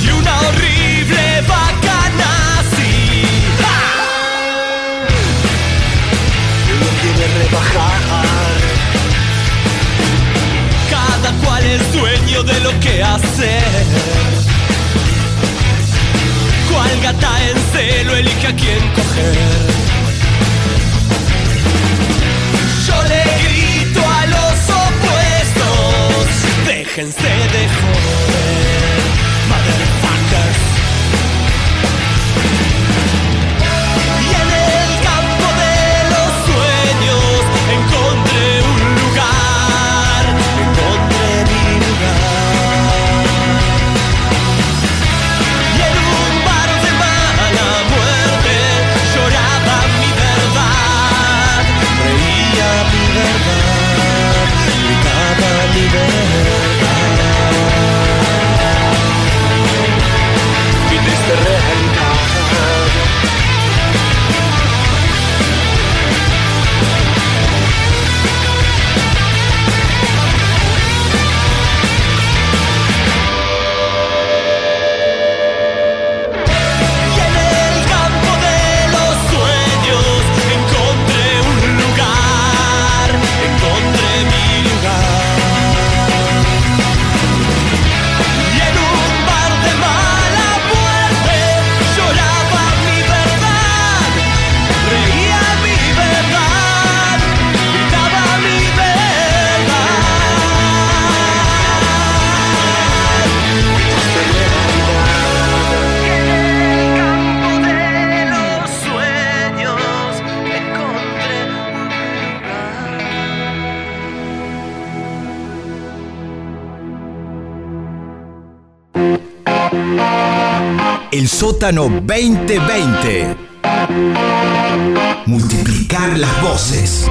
Y una horrible bacana así. ¡Ja! Lo quiere rebajar. Cada cual es dueño de lo que hace. Cual gata en celo elige a quién coger. déjense de Sótano 2020. Multiplicar las voces.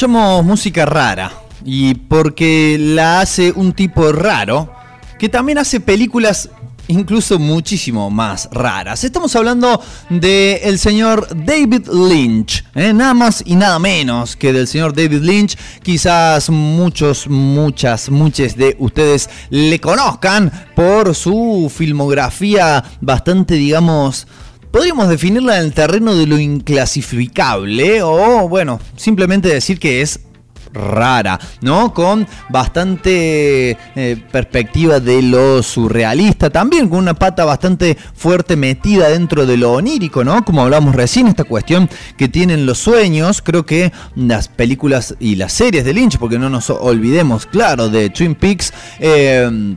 Escuchamos música rara y porque la hace un tipo raro que también hace películas incluso muchísimo más raras. Estamos hablando del el señor David Lynch, ¿eh? nada más y nada menos que del señor David Lynch. Quizás muchos, muchas, muchos de ustedes le conozcan por su filmografía bastante, digamos, Podríamos definirla en el terreno de lo inclasificable o, bueno, simplemente decir que es rara, ¿no? Con bastante eh, perspectiva de lo surrealista, también con una pata bastante fuerte metida dentro de lo onírico, ¿no? Como hablamos recién, esta cuestión que tienen los sueños, creo que las películas y las series de Lynch, porque no nos olvidemos, claro, de Twin Peaks, eh,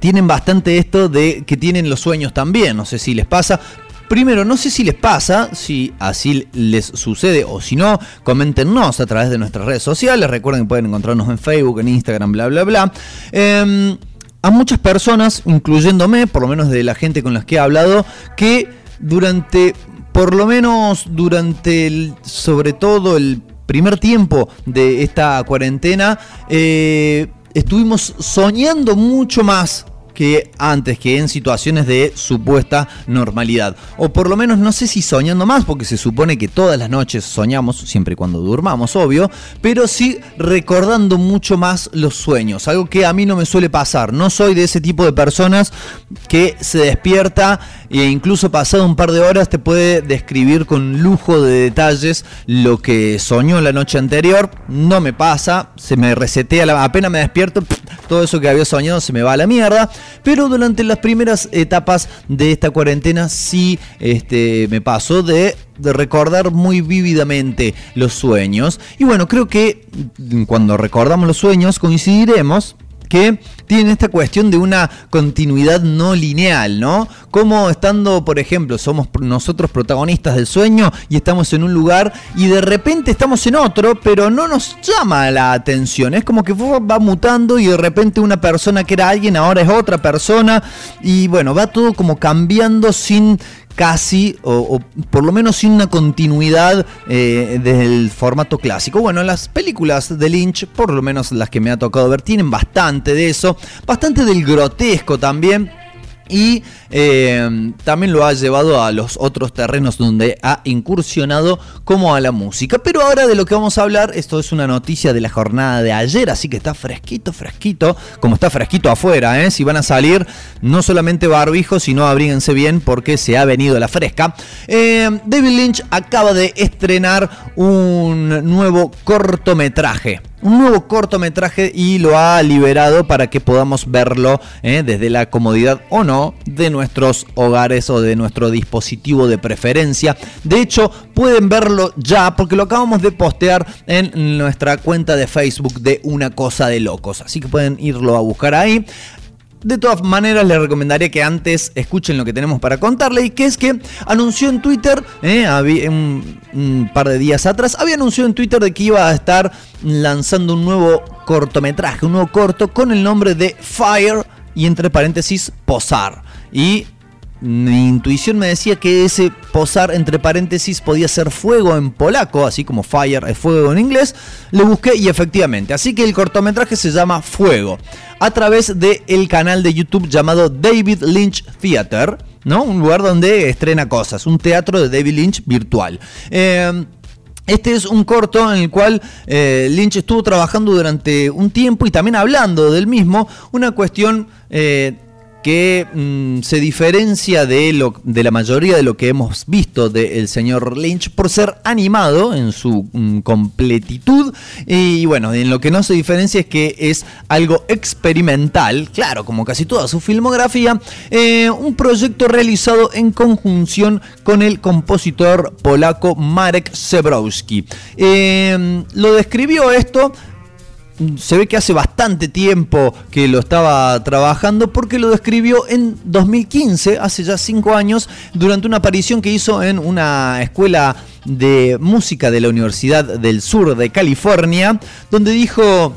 tienen bastante esto de que tienen los sueños también, no sé si les pasa, Primero, no sé si les pasa, si así les sucede o si no, coméntenos a través de nuestras redes sociales. Recuerden que pueden encontrarnos en Facebook, en Instagram, bla, bla, bla. Eh, a muchas personas, incluyéndome, por lo menos de la gente con las que he hablado, que durante, por lo menos durante el, sobre todo el primer tiempo de esta cuarentena, eh, estuvimos soñando mucho más que antes, que en situaciones de supuesta normalidad. O por lo menos no sé si soñando más, porque se supone que todas las noches soñamos, siempre cuando durmamos, obvio, pero sí recordando mucho más los sueños, algo que a mí no me suele pasar. No soy de ese tipo de personas que se despierta e incluso pasado un par de horas te puede describir con lujo de detalles lo que soñó la noche anterior. No me pasa, se me resetea, la, apenas me despierto, todo eso que había soñado se me va a la mierda. Pero durante las primeras etapas de esta cuarentena sí este, me pasó de, de recordar muy vívidamente los sueños. Y bueno, creo que cuando recordamos los sueños coincidiremos que tienen esta cuestión de una continuidad no lineal, ¿no? Como estando, por ejemplo, somos nosotros protagonistas del sueño y estamos en un lugar y de repente estamos en otro, pero no nos llama la atención. Es como que va mutando y de repente una persona que era alguien ahora es otra persona y bueno, va todo como cambiando sin casi, o, o, por lo menos sin una continuidad eh, del formato clásico. Bueno, las películas de Lynch, por lo menos las que me ha tocado ver, tienen bastante de eso, bastante del grotesco también y eh, también lo ha llevado a los otros terrenos donde ha incursionado como a la música. Pero ahora de lo que vamos a hablar, esto es una noticia de la jornada de ayer, así que está fresquito, fresquito, como está fresquito afuera, ¿eh? si van a salir no solamente barbijos, sino abríguense bien porque se ha venido la fresca. Eh, David Lynch acaba de estrenar un nuevo cortometraje un nuevo cortometraje y lo ha liberado para que podamos verlo ¿eh? desde la comodidad o no de nuestros hogares o de nuestro dispositivo de preferencia. De hecho, pueden verlo ya porque lo acabamos de postear en nuestra cuenta de Facebook de Una Cosa de Locos. Así que pueden irlo a buscar ahí. De todas maneras, les recomendaría que antes escuchen lo que tenemos para contarle y que es que anunció en Twitter, eh, un, par de días atrás, había anunciado en Twitter de que iba a estar lanzando un nuevo cortometraje, un nuevo corto con el nombre de Fire y entre paréntesis Posar. Y mi intuición me decía que ese posar entre paréntesis podía ser fuego en polaco, así como fire es fuego en inglés. Lo busqué y efectivamente. Así que el cortometraje se llama Fuego. A través del canal de YouTube llamado David Lynch Theater. ¿no? Un lugar donde estrena cosas. Un teatro de David Lynch virtual. Eh, este es un corto en el cual eh, Lynch estuvo trabajando durante un tiempo y también hablando del mismo, una cuestión eh, que mm, se diferencia de, lo, de la mayoría de lo que hemos visto del señor Lynch por ser animado en su mm, completitud. Y bueno, en lo que no se diferencia es que es algo experimental, claro, como casi toda su filmografía, eh, un proyecto realizado en conjunción con el compositor polaco Marek Zebrowski. Eh, lo describió esto se ve que hace bastante tiempo que lo estaba trabajando porque lo describió en 2015, hace ya cinco años, durante una aparición que hizo en una escuela de música de la Universidad del Sur de California, donde dijo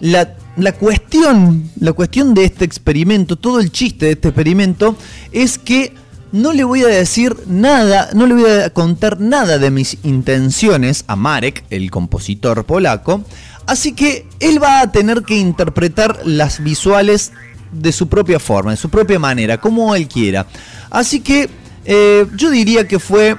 la, la cuestión, la cuestión de este experimento, todo el chiste de este experimento es que no le voy a decir nada, no le voy a contar nada de mis intenciones a Marek, el compositor polaco, Así que él va a tener que interpretar las visuales de su propia forma, de su propia manera, como él quiera. Así que eh, yo diría que fue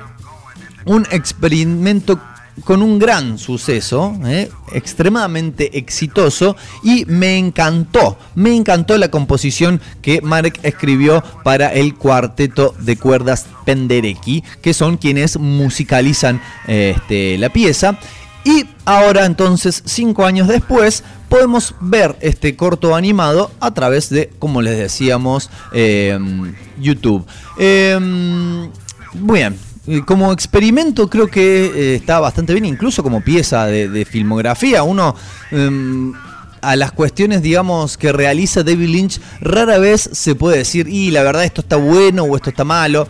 un experimento con un gran suceso, eh, extremadamente exitoso y me encantó, me encantó la composición que Marek escribió para el cuarteto de cuerdas Penderecki, que son quienes musicalizan eh, este, la pieza. Y ahora entonces, cinco años después, podemos ver este corto animado a través de, como les decíamos, em, YouTube. Em, bien, como experimento creo que eh, está bastante bien, incluso como pieza de, filmografía. Uno em, a las cuestiones, digamos, que realiza David Lynch, rara vez se puede decir, y la verdad esto está bueno o esto está malo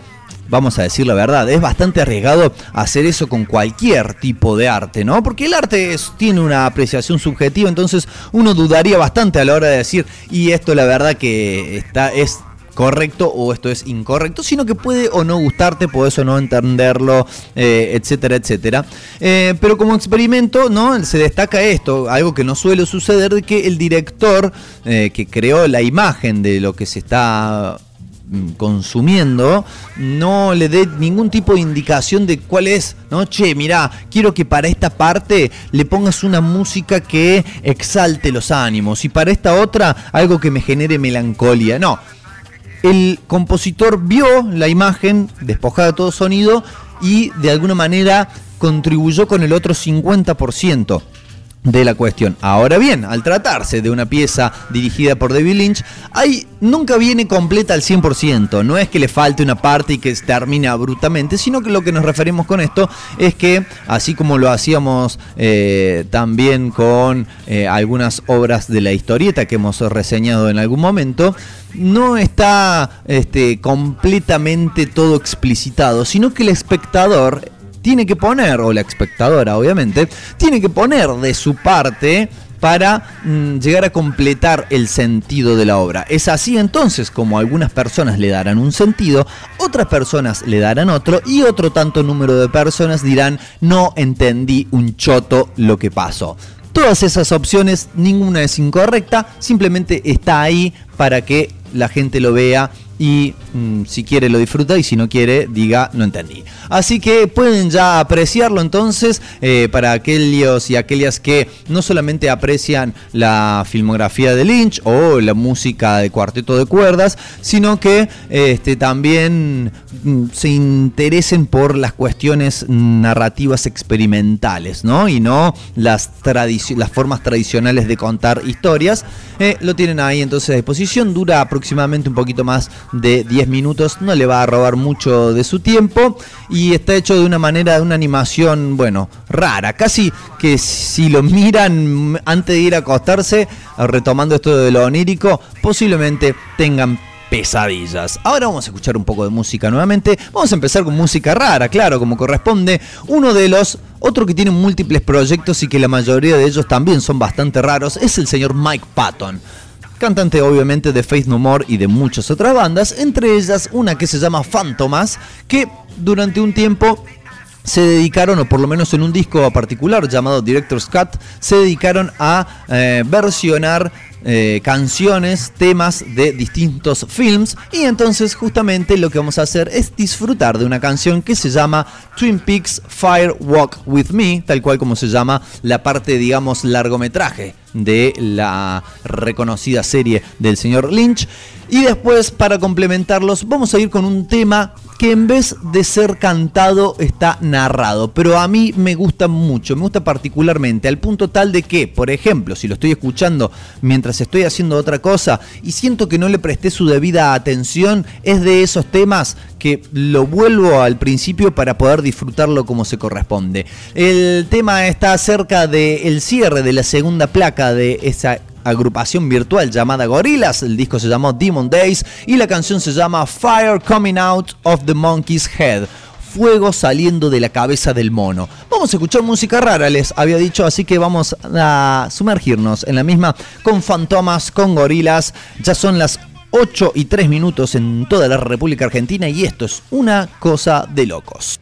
vamos a decir la verdad, es bastante arriesgado hacer eso con cualquier tipo de arte, ¿no? Porque el arte tiene una apreciación subjetiva, entonces uno dudaría bastante a la hora de decir, y esto la verdad que está, es correcto o esto es incorrecto, sino que puede o no gustarte, puedes o no entenderlo, eh, etcétera, etcétera. Eh, pero como experimento, ¿no? Se destaca esto, algo que no suele suceder, de que el director eh, que creó la imagen de lo que se está consumiendo no le dé ningún tipo de indicación de cuál es, ¿no? Che, mira, quiero que para esta parte le pongas una música que exalte los ánimos y para esta otra algo que me genere melancolía. No. El compositor vio la imagen despojada de todo sonido y de alguna manera contribuyó con el otro 50% de la cuestión. Ahora bien, al tratarse de una pieza dirigida por David Lynch, nunca viene completa al 100%. No es que le falte una parte y que termine abruptamente, sino que lo que nos referimos con esto es que, así como lo hacíamos eh, también con eh, algunas obras de la historieta que hemos reseñado en algún momento, no está este, completamente todo explicitado, sino que el espectador tiene que poner, o la espectadora obviamente, tiene que poner de su parte para mm, llegar a completar el sentido de la obra. Es así entonces como algunas personas le darán un sentido, otras personas le darán otro y otro tanto número de personas dirán no entendí un choto lo que pasó. Todas esas opciones, ninguna es incorrecta, simplemente está ahí para que la gente lo vea y mm, si quiere lo disfruta y si no quiere diga no entendí. Así que pueden ya apreciarlo entonces eh, para aquellos y aquellas que no solamente aprecian la filmografía de Lynch o la música de cuarteto de cuerdas, sino que este, también mm, se interesen por las cuestiones narrativas experimentales, ¿no? Y no las, las formas tradicionales de contar historias. Eh, lo tienen ahí entonces a disposición, dura aproximadamente un poquito más de 10 minutos, no le va a robar mucho de su tiempo y está hecho de una manera, de una animación, bueno, rara, casi que si lo miran antes de ir a acostarse, retomando esto de lo onírico, posiblemente tengan pesadillas. Ahora vamos a escuchar un poco de música nuevamente. Vamos a empezar con música rara, claro, como corresponde. Uno de los, otro que tiene múltiples proyectos y que la mayoría de ellos también son bastante raros, es el señor Mike Patton cantante obviamente de Faith No More y de muchas otras bandas, entre ellas una que se llama Fantomas, que durante un tiempo se dedicaron, o por lo menos en un disco particular llamado Director's Cut, se dedicaron a eh, versionar eh, canciones, temas de distintos films y entonces justamente lo que vamos a hacer es disfrutar de una canción que se llama Twin Peaks Fire Walk With Me, tal cual como se llama la parte digamos largometraje de la reconocida serie del señor Lynch. Y después, para complementarlos, vamos a ir con un tema que en vez de ser cantado está narrado. Pero a mí me gusta mucho, me gusta particularmente, al punto tal de que, por ejemplo, si lo estoy escuchando mientras estoy haciendo otra cosa y siento que no le presté su debida atención, es de esos temas que lo vuelvo al principio para poder disfrutarlo como se corresponde. El tema está cerca del cierre de la segunda placa de esa agrupación virtual llamada Gorillaz. El disco se llamó Demon Days y la canción se llama Fire Coming Out of the Monkey's Head. Fuego saliendo de la cabeza del mono. Vamos a escuchar música rara, les había dicho, así que vamos a sumergirnos en la misma con Fantomas, con Gorilas. Ya son las 8 y 3 minutos en toda la República Argentina y esto es una cosa de locos.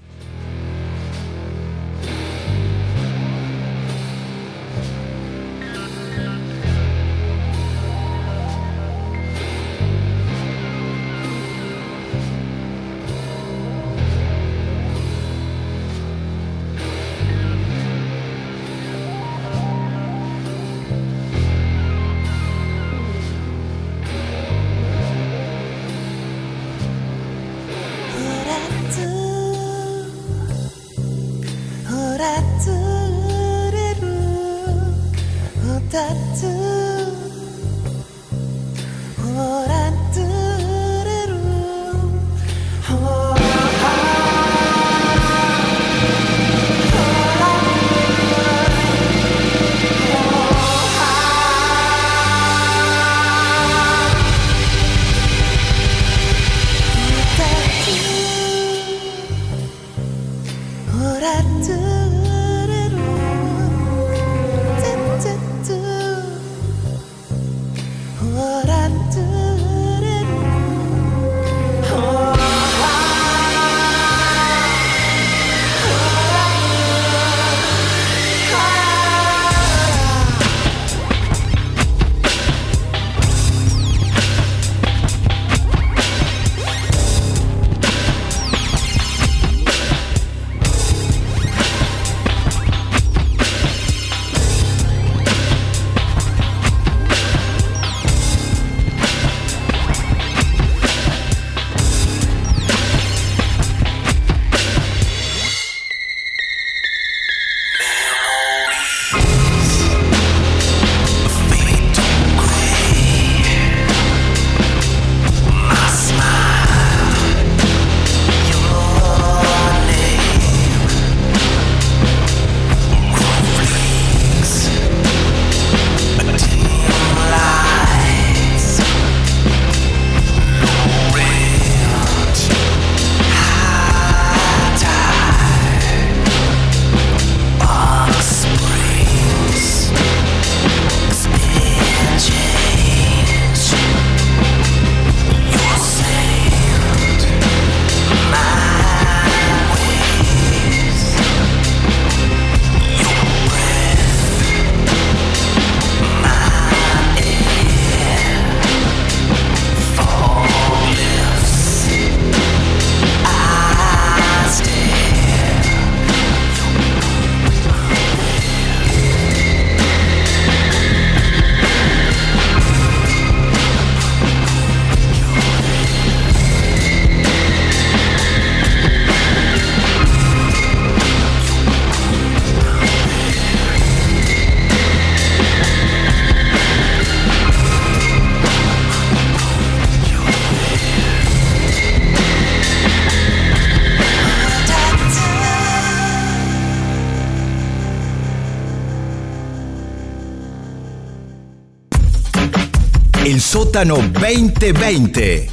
Sótano 2020.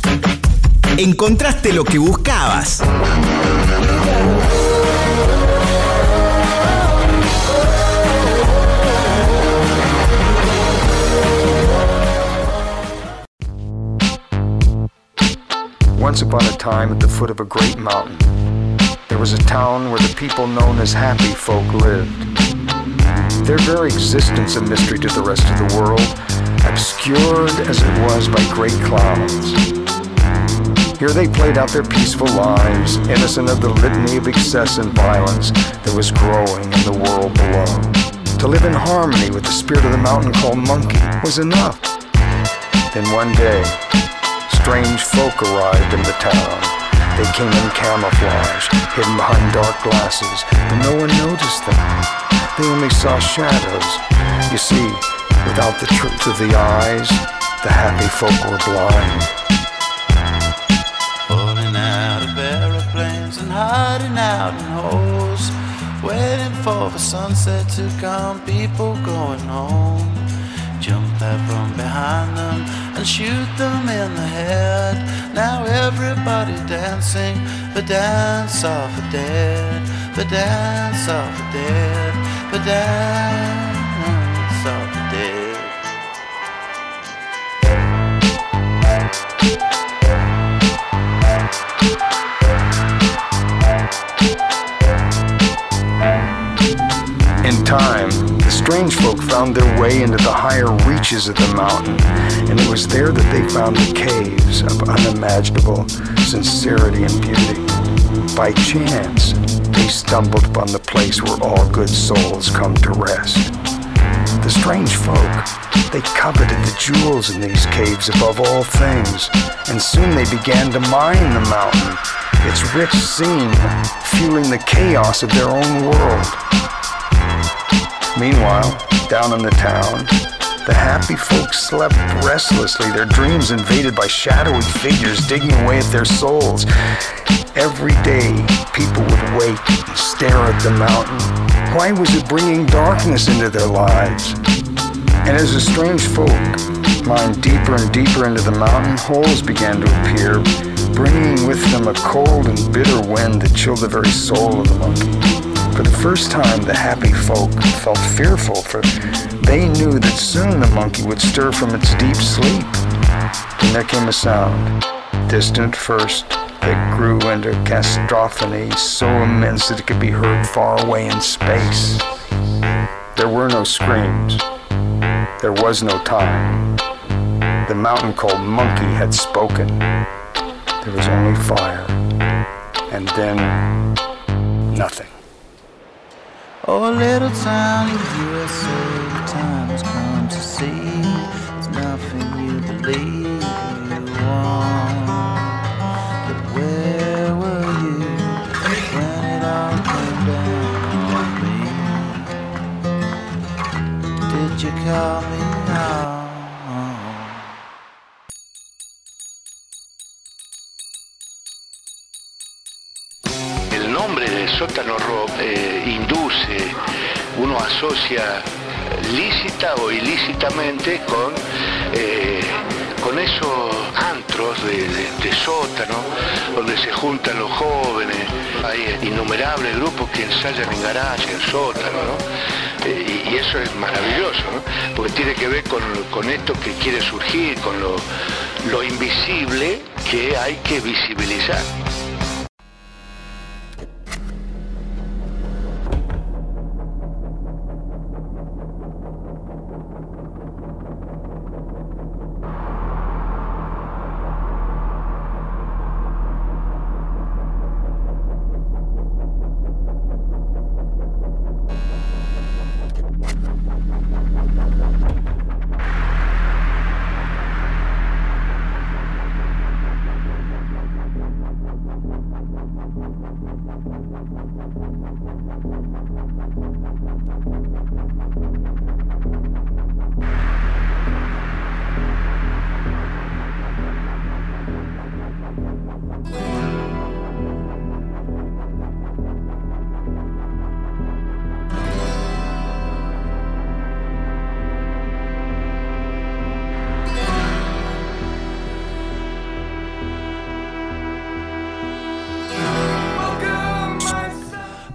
Encontraste lo que buscabas. Once upon a time, at the foot of a great mountain, there was a town where the people known as happy folk lived. Their very existence a mystery to the rest of the world, obscured as it was by great clouds. Here they played out their peaceful lives, innocent of the litany of excess and violence that was growing in the world below. To live in harmony with the spirit of the mountain called Monkey was enough. Then one day, strange folk arrived in the town. They came in camouflage, hidden behind dark glasses, but no one noticed them. They only saw shadows. You see, without the truth of the eyes, the happy folk were blind. Falling out of aeroplanes and hiding out in holes. Waiting for the sunset to come, people going home. Jump out from behind them and shoot them in the head. Now everybody dancing the dance of the dead, the dance of the dead, the dance found their way into the higher reaches of the mountain, and it was there that they found the caves of unimaginable sincerity and beauty. By chance, they stumbled upon the place where all good souls come to rest. The strange folk, they coveted the jewels in these caves above all things, and soon they began to mine the mountain, its rich scene fueling the chaos of their own world. Meanwhile, down in the town, the happy folks slept restlessly, their dreams invaded by shadowy figures digging away at their souls. Every day, people would wake and stare at the mountain. Why was it bringing darkness into their lives? And as the strange folk climbed deeper and deeper into the mountain, holes began to appear, bringing with them a cold and bitter wind that chilled the very soul of the monkey. For the first time, the happy folk felt fearful, for they knew that soon the monkey would stir from its deep sleep. Then there came a sound, distant first, that grew into cacophony so immense that it could be heard far away in space. There were no screams. There was no time. The mountain called Monkey had spoken. There was only fire. And then nothing. Oh, little town in USA, the time has come to see. There's nothing you believe you want. But where were you when it all came down on me? Did you call me out? Sótano eh, induce, uno asocia lícita o ilícitamente con, eh, con esos antros de, sótano donde se juntan los jóvenes. Hay innumerables grupos que ensayan en garaje, en sótano, ¿no? Eh, y, eso es maravilloso. Porque tiene que ver con, con esto que quiere surgir, con lo invisible que hay que visibilizar.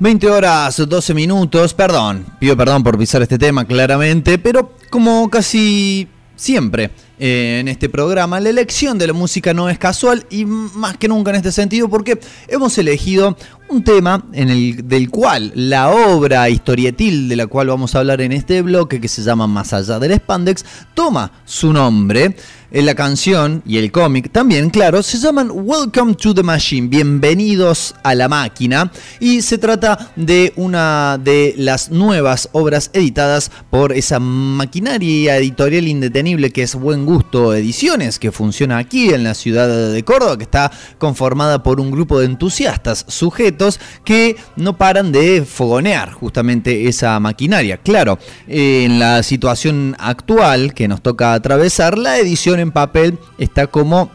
20 horas 12 minutos, perdón, pido perdón por pisar este tema claramente, pero como casi siempre eh, en este programa. La elección de la música no es casual y más que nunca en este sentido porque hemos elegido un tema en el, del cual la obra historietil de la cual vamos a hablar en este bloque que se llama Más allá del Spandex toma su nombre. En la canción y el cómic también, claro, se llaman Welcome to the Machine, bienvenidos a la máquina, y se trata de una de las nuevas obras editadas por esa maquinaria editorial indetenible que es Buen Gusto Ediciones, que funciona aquí en la ciudad de Córdoba, que está conformada por un grupo de entusiastas sujetos que no paran de fogonear justamente esa maquinaria. Claro, en la situación actual que nos toca atravesar, la edición en papel está como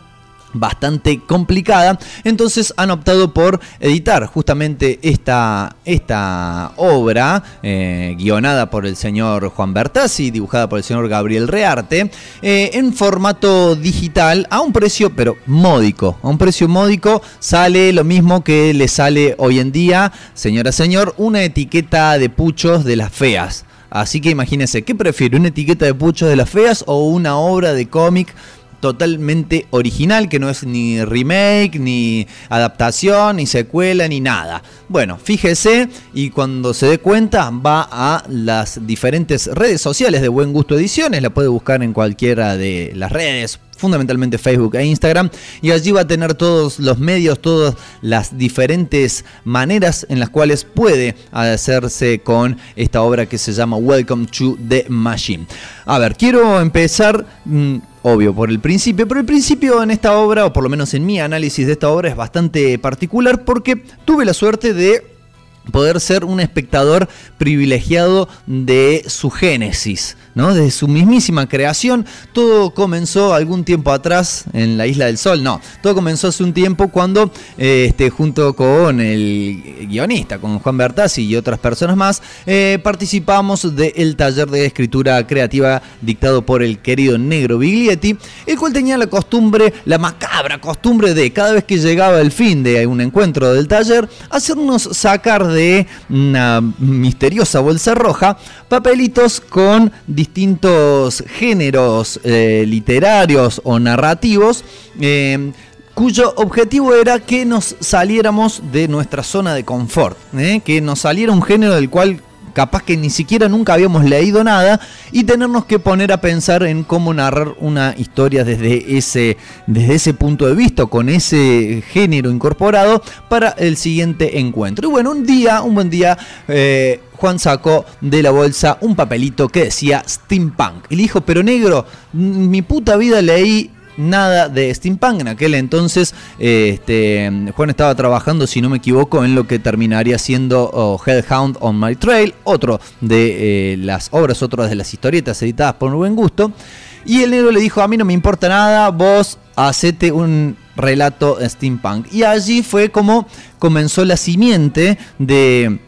bastante complicada, entonces han optado por editar justamente esta, esta obra, eh, guionada por el señor Juan Bertazzi, dibujada por el señor Gabriel Rearte, eh, en formato digital a un precio, pero módico, a un precio módico sale lo mismo que le sale hoy en día, señora, señor, una etiqueta de puchos de las feas. Así que imagínense, ¿qué prefiere? ¿Una etiqueta de puchos de las feas o una obra de cómic totalmente original, que no es ni remake, ni adaptación, ni secuela, ni nada. Bueno, fíjese y cuando se dé cuenta va a las diferentes redes sociales de Buen Gusto Ediciones, la puede buscar en cualquiera de las redes, fundamentalmente Facebook e Instagram, y allí va a tener todos los medios, todas las diferentes maneras en las cuales puede hacerse con esta obra que se llama Welcome to the Machine. A ver, quiero empezar... obvio, por el principio, pero el principio en esta obra, o por lo menos en mi análisis de esta obra, es bastante particular porque tuve la suerte de poder ser un espectador privilegiado de su génesis, ¿no? De su mismísima creación. Todo comenzó algún tiempo atrás en la Isla del Sol, no, todo comenzó hace un tiempo cuando, eh, este, junto con el guionista, con Juan Bertazzi y otras personas más, eh, participamos del taller de escritura creativa dictado por el querido Negro Biglietti, el cual tenía la costumbre, la macabra costumbre de cada vez que llegaba el fin de un encuentro del taller, hacernos sacar de una misteriosa bolsa roja papelitos con distintos géneros eh, literarios o narrativos. eh, cuyo objetivo era que nos saliéramos de nuestra zona de confort, ¿eh? que nos saliera un género del cual capaz que ni siquiera nunca habíamos leído nada y tenernos que poner a pensar en cómo narrar una historia desde ese, desde ese punto de vista, con ese género incorporado para el siguiente encuentro. Y bueno, un día, un buen día, Juan sacó de la bolsa un papelito que decía steampunk. Y le dijo, pero negro, mi puta vida leí nada de steampunk. En aquel entonces, este, Juan estaba trabajando, si no me equivoco, en lo que terminaría siendo oh, Hellhound on My Trail, otro de eh, las obras, otro de las historietas editadas por buen gusto. Y el negro le dijo, a mí no me importa nada, vos hacete un relato steampunk. Y allí fue como comenzó la simiente de,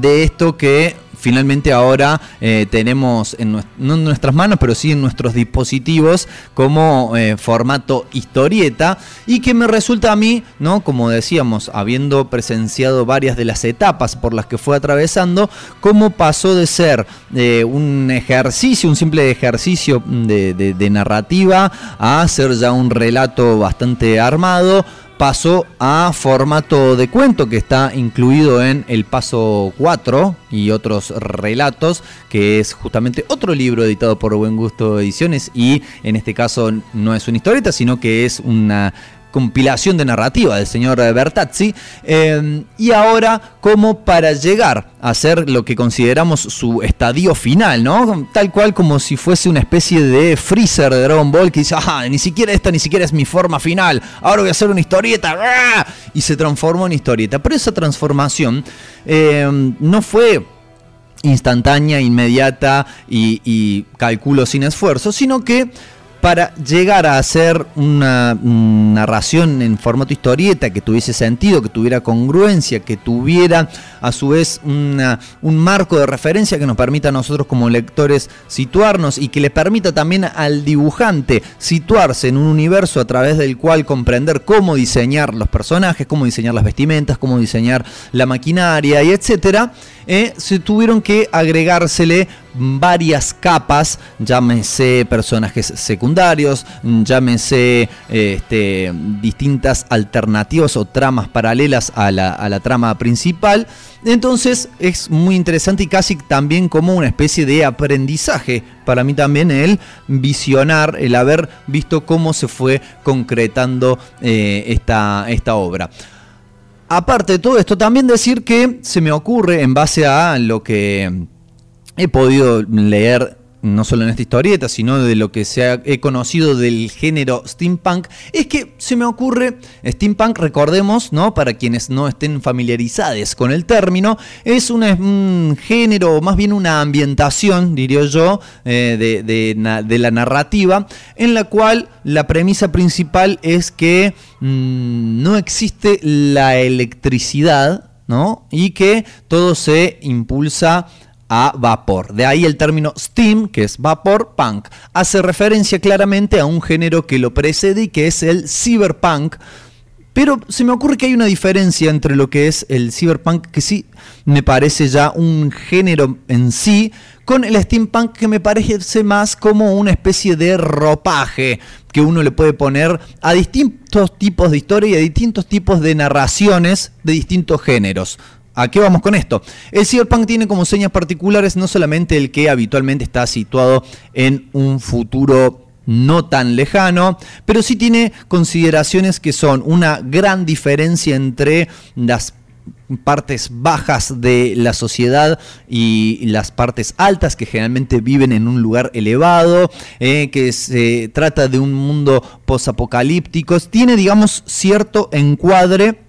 de esto que finalmente ahora eh, tenemos en no en nuestras manos, pero sí en nuestros dispositivos como eh, formato historieta y que me resulta a mí, ¿no? Como decíamos, habiendo presenciado varias de las etapas por las que fue atravesando, cómo pasó de ser eh, un ejercicio, un simple ejercicio de- de narrativa, a ser ya un relato bastante armado, pasó a formato de cuento que está incluido en El Paso 4 y otros relatos, que es justamente otro libro editado por Buen Gusto Ediciones y en este caso no es una historieta, sino que es una compilación de narrativa del señor Bertazzi eh, y ahora como para llegar a ser lo que consideramos su estadio final, ¿no? Tal cual como si fuese una especie de freezer de Dragon Ball que dice, ah, ni siquiera esta ni siquiera es mi forma final, ahora voy a hacer una historieta, ¡ah! y se transformó en historieta. Pero esa transformación eh, no fue instantánea, inmediata y, y calculo sin esfuerzo, sino que para llegar a hacer una mm, narración en formato historieta que tuviese sentido, que tuviera congruencia, que tuviera a su vez una- un marco de referencia que nos permita a nosotros como lectores situarnos y que le permita también al dibujante situarse en un universo a través del cual comprender cómo diseñar los personajes, cómo diseñar las vestimentas, cómo diseñar la maquinaria y etcétera, eh, se tuvieron que agregársele varias capas, llámese personajes secundarios, llámese este, distintas alternativas o tramas paralelas a la, a la trama principal. Entonces es muy interesante y casi también como una especie de aprendizaje para mí también el visionar, el haber visto cómo se fue concretando eh, esta, esta obra. Aparte de todo esto, también decir que se me ocurre en base a lo que he podido leer no solo en esta historieta, sino de lo que se ha, he conocido del género steampunk, es que se me ocurre, steampunk, recordemos, ¿no? Para quienes no estén familiarizados con el término, es una- un género, más bien una ambientación, diría yo, eh, de, de la narrativa, en la cual la premisa principal es que mm, no existe la electricidad, ¿no? Y que todo se impulsa a vapor. De ahí el término steam, que es vapor punk. Hace referencia claramente a un género que lo precede y que es el cyberpunk. Pero se me ocurre que hay una diferencia entre lo que es el cyberpunk, que sí me parece ya un género en sí, con el steampunk que me parece más como una especie de ropaje que uno le puede poner a distintos tipos de historia y a distintos tipos de narraciones de distintos géneros. ¿A qué vamos con esto? El cyberpunk tiene como señas particulares no solamente el que habitualmente está situado en un futuro no tan lejano, pero sí tiene consideraciones que son una gran diferencia entre las partes bajas de la sociedad y las partes altas que generalmente viven en un lugar elevado, eh, que se trata de un mundo posapocalíptico, tiene digamos cierto encuadre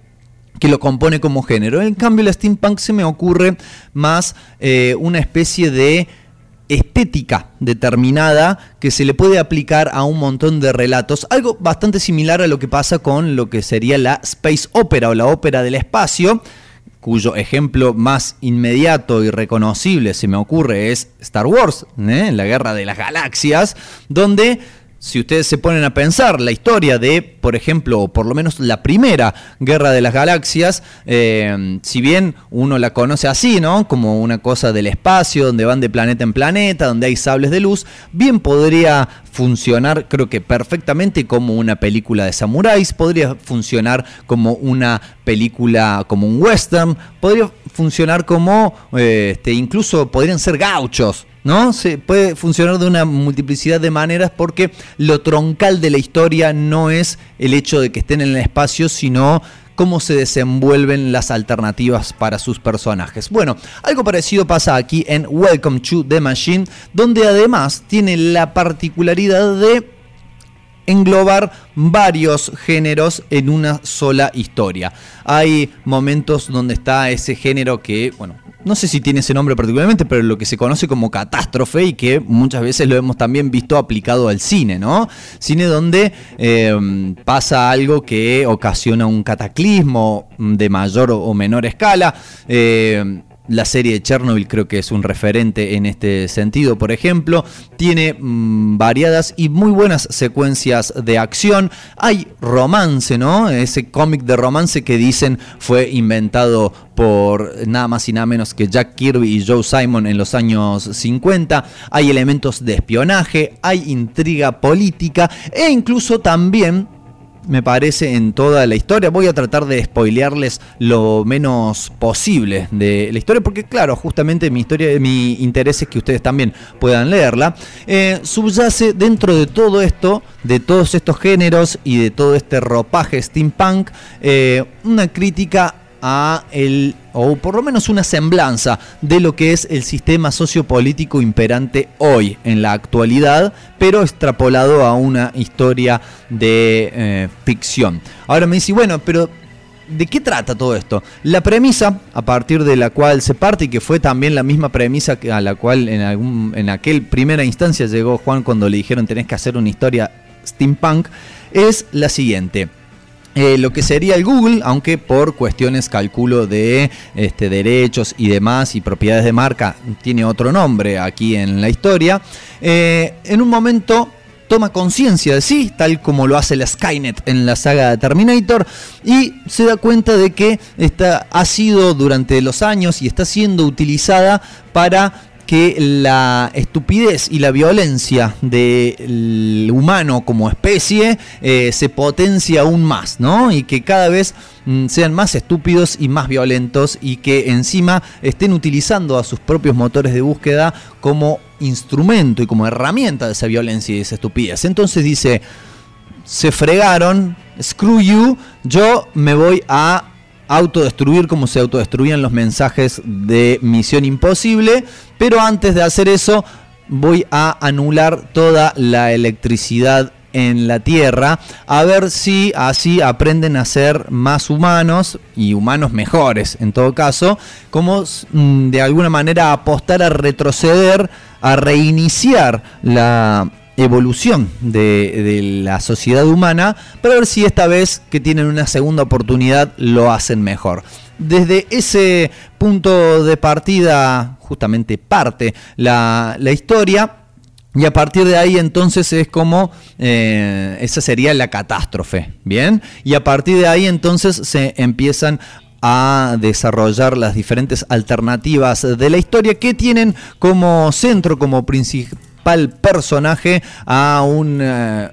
que lo compone como género. En cambio, el steampunk se me ocurre más eh, una especie de estética determinada que se le puede aplicar a un montón de relatos. Algo bastante similar a lo que pasa con lo que sería la space opera o la ópera del espacio cuyo ejemplo más inmediato y reconocible se me ocurre es Star Wars, ¿eh? la guerra de las galaxias, donde si ustedes se ponen a pensar la historia de, por ejemplo, por lo menos la primera guerra de las galaxias, eh, si bien uno la conoce así, ¿no? Como una cosa del espacio, donde van de planeta en planeta, donde hay sables de luz, bien podría funcionar, creo que perfectamente como una película de samuráis, podría funcionar como una película, como un western, podría funcionar como, eh, este, incluso podrían ser gauchos, ¿no? Se puede funcionar de una multiplicidad de maneras porque lo troncal de la historia no es el hecho de que estén en el espacio, sino cómo se desenvuelven las alternativas para sus personajes. Bueno, algo parecido pasa aquí en Welcome to the Machine, donde además tiene la particularidad de englobar varios géneros en una sola historia. Hay momentos donde está ese género que, bueno, no sé si tiene ese nombre particularmente, pero lo que se conoce como catástrofe y que muchas veces lo hemos también visto aplicado al cine, ¿no? Cine donde eh, pasa algo que ocasiona un cataclismo de mayor o menor escala. Eh, la serie de Chernobyl creo que es un referente en este sentido, por ejemplo. Tiene mm, variadas y muy buenas secuencias de acción. Hay romance, ¿no? Ese cómic de romance que dicen fue inventado por nada más y nada menos que Jack Kirby y Joe Simon en los años 50. Hay elementos de espionaje, hay intriga política e incluso también me parece, en toda la historia. Voy a tratar de spoilearles lo menos posible de la historia, porque claro, justamente mi historia, mi interés es que ustedes también puedan leerla. Eh, subyace dentro de todo esto, de todos estos géneros y de todo este ropaje steampunk, eh, una crítica a el o por lo menos una semblanza de lo que es el sistema sociopolítico imperante hoy en la actualidad, pero extrapolado a una historia de eh, ficción. Ahora me dice, bueno, pero ¿De qué trata todo esto? La premisa a partir de la cual se parte y que fue también la misma premisa a la cual en, algún, en aquel primera instancia llegó Juan cuando le dijeron tenés que hacer una historia steampunk, es la siguiente. Eh, lo que sería el Google, aunque por cuestiones calculo de este, derechos y demás y propiedades de marca tiene otro nombre aquí en la historia, eh, en un momento toma conciencia de sí, tal como lo hace la Skynet en la saga de Terminator, y se da cuenta de que esta, ha sido durante los años y está siendo utilizada para que la estupidez y la violencia del humano como especie eh, se potencia aún más, ¿no? Y que cada vez mm, sean más estúpidos y más violentos y que encima estén utilizando a sus propios motores de búsqueda como instrumento y como herramienta de esa violencia y de esa estupidez. Entonces dice, se fregaron, screw you, yo me voy a autodestruir como se autodestruían los mensajes de Misión Imposible, pero antes de hacer eso voy a anular toda la electricidad en la Tierra, a ver si así aprenden a ser más humanos y humanos mejores en todo caso, como mm, de alguna manera apostar a retroceder, a reiniciar la evolución de, la sociedad humana para ver si esta vez que tienen una segunda oportunidad lo hacen mejor. Desde ese punto de partida justamente parte la, la historia. Y a partir de ahí entonces es como, eh, esa sería la catástrofe, ¿bien? Y a partir de ahí entonces se empiezan a desarrollar las diferentes alternativas de la historia que tienen como centro, como principal personaje a un eh,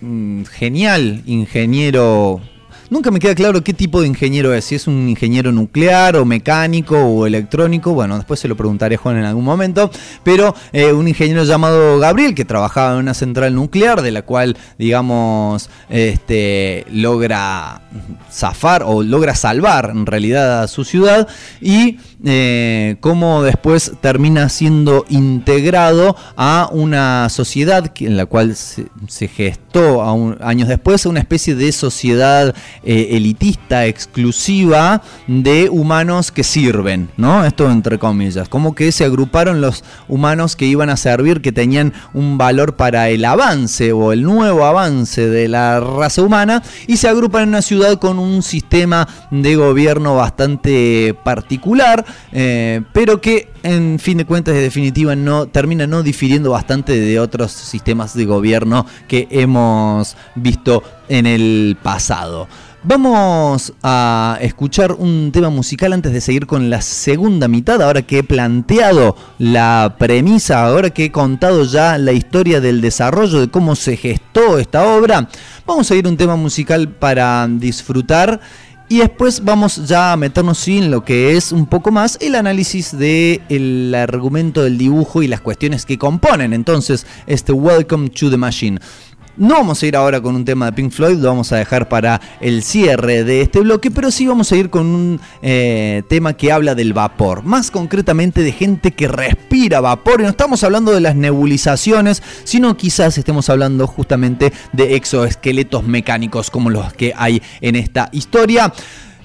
mm, genial ingeniero. Nunca me queda claro qué tipo de ingeniero es, si es un ingeniero nuclear o mecánico o electrónico, bueno, después se lo preguntaré a Juan en algún momento, pero eh, un ingeniero llamado Gabriel que trabajaba en una central nuclear de la cual, digamos, este, logra zafar o logra salvar en realidad a su ciudad. Y eh, cómo después termina siendo integrado a una sociedad en la cual se, gestó años después una especie de sociedad eh, elitista, exclusiva de humanos que sirven, ¿no? Esto entre comillas, como que se agruparon los humanos que iban a servir, que tenían un valor para el avance o el nuevo avance de la raza humana y se agrupan en una ciudad con un sistema de gobierno bastante particular eh, pero que en fin de cuentas, de definitiva, no termina no difiriendo bastante de otros sistemas de gobierno que hemos visto en el pasado. Vamos a escuchar un tema musical antes de seguir con la segunda mitad, ahora que he planteado la premisa, ahora que he contado ya la historia del desarrollo, de cómo se gestó esta obra. Vamos a ir un tema musical para disfrutar y después vamos ya a meternos en lo que es un poco más el análisis del argumento del dibujo y las cuestiones que componen entonces este Welcome to the Machine. No vamos a ir ahora con un tema de Pink Floyd, lo vamos a dejar para el cierre de este bloque, pero sí vamos a ir con un eh, tema que habla del vapor, más concretamente de gente que respira vapor, y no estamos hablando de las nebulizaciones, sino quizás estemos hablando justamente de exoesqueletos mecánicos como los que hay en esta historia.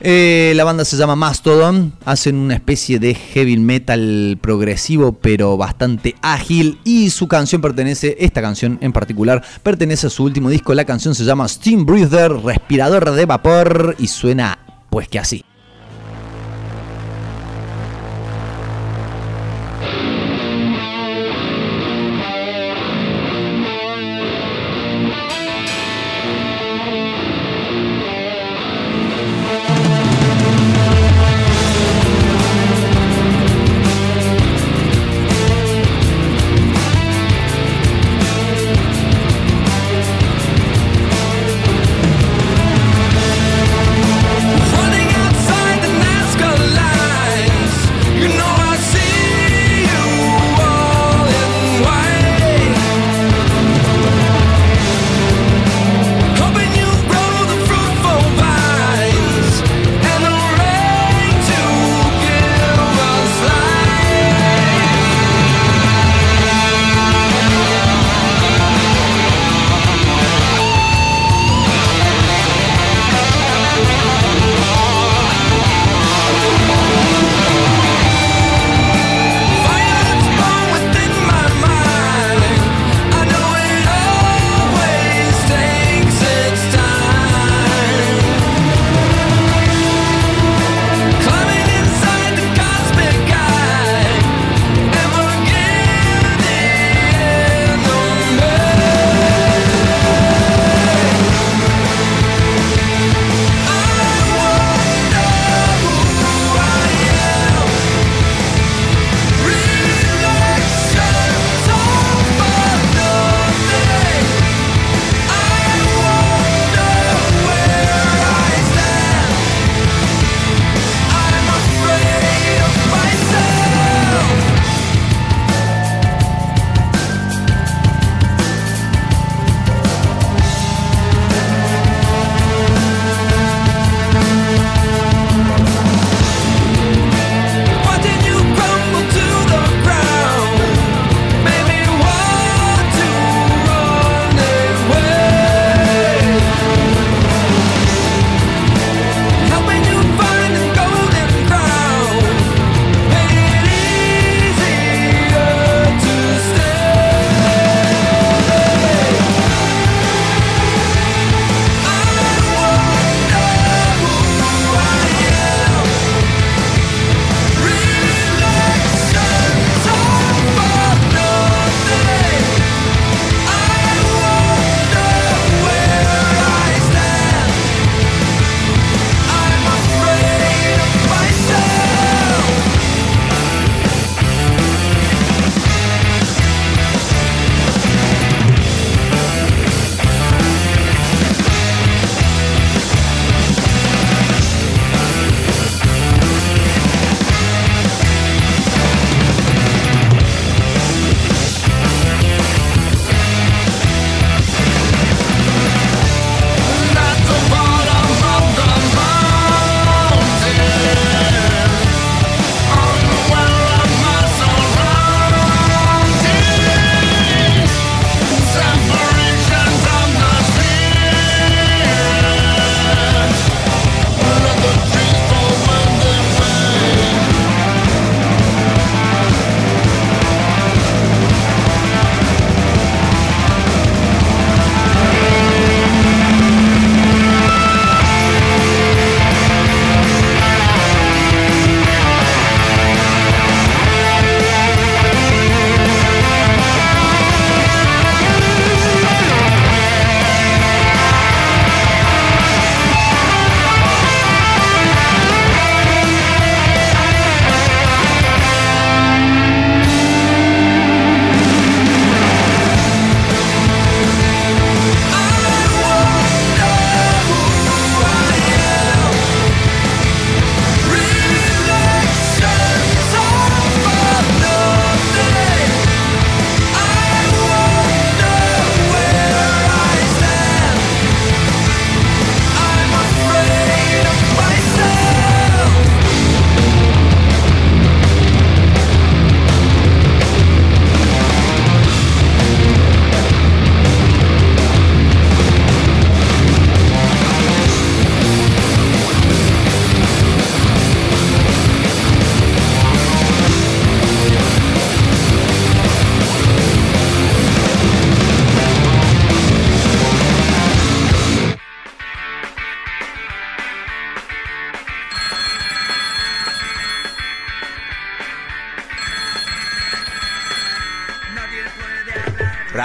Eh, la banda se llama Mastodon, hacen una especie de heavy metal progresivo pero bastante ágil y su canción pertenece, esta canción en particular, pertenece a su último disco, la canción se llama Steam Breather, respirador de vapor y suena pues que así.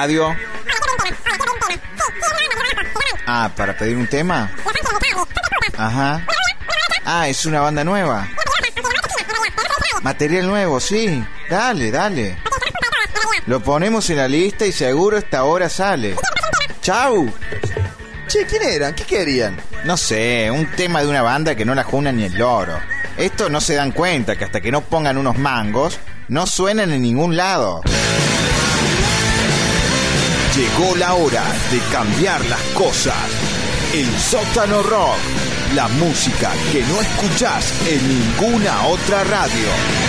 ¿Radio? Ah, ¿para pedir un tema? Ajá. Ah, es una banda nueva. Material nuevo, sí. Dale, dale. Lo ponemos en la lista y seguro esta hora sale. ¡Chau! Che, ¿quién eran? ¿Qué querían? No sé, un tema de una banda que no la juna ni el loro. Estos no se dan cuenta que hasta que no pongan unos mangos, no suenan en ningún lado. Llegó la hora de cambiar las cosas. El sótano rock. La música que no escuchás en ninguna otra radio.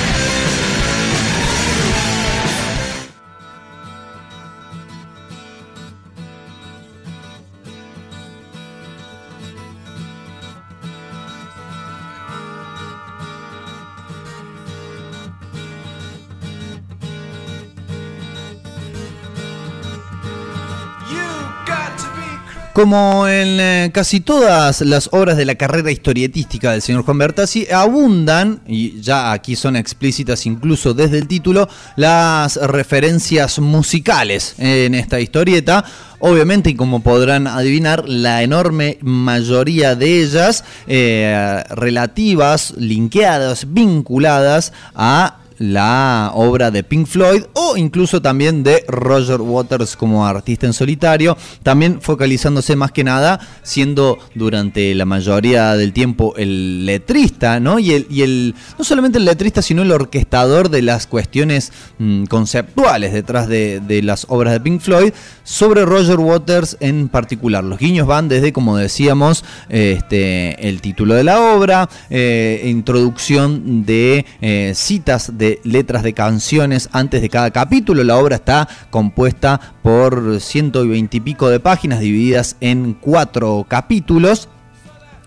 Como en eh, casi todas las obras de la carrera historietística del señor Juan Bertazzi, abundan, y ya aquí son explícitas incluso desde el título, las referencias musicales en esta historieta. Obviamente, y como podrán adivinar, la enorme mayoría de ellas eh, relativas, linkeadas, vinculadas a la obra de Pink Floyd o incluso también de Roger Waters como artista en solitario, también focalizándose más que nada siendo durante la mayoría del tiempo el letrista, ¿no? Y el, y el no solamente el letrista, sino el orquestador de las cuestiones mm, conceptuales detrás de, las obras de Pink Floyd sobre Roger Waters en particular. Los guiños van desde, como decíamos, este, el título de la obra, eh, introducción de eh, citas de letras de canciones antes de cada capítulo. La obra está compuesta por 120 y pico de páginas divididas en cuatro capítulos.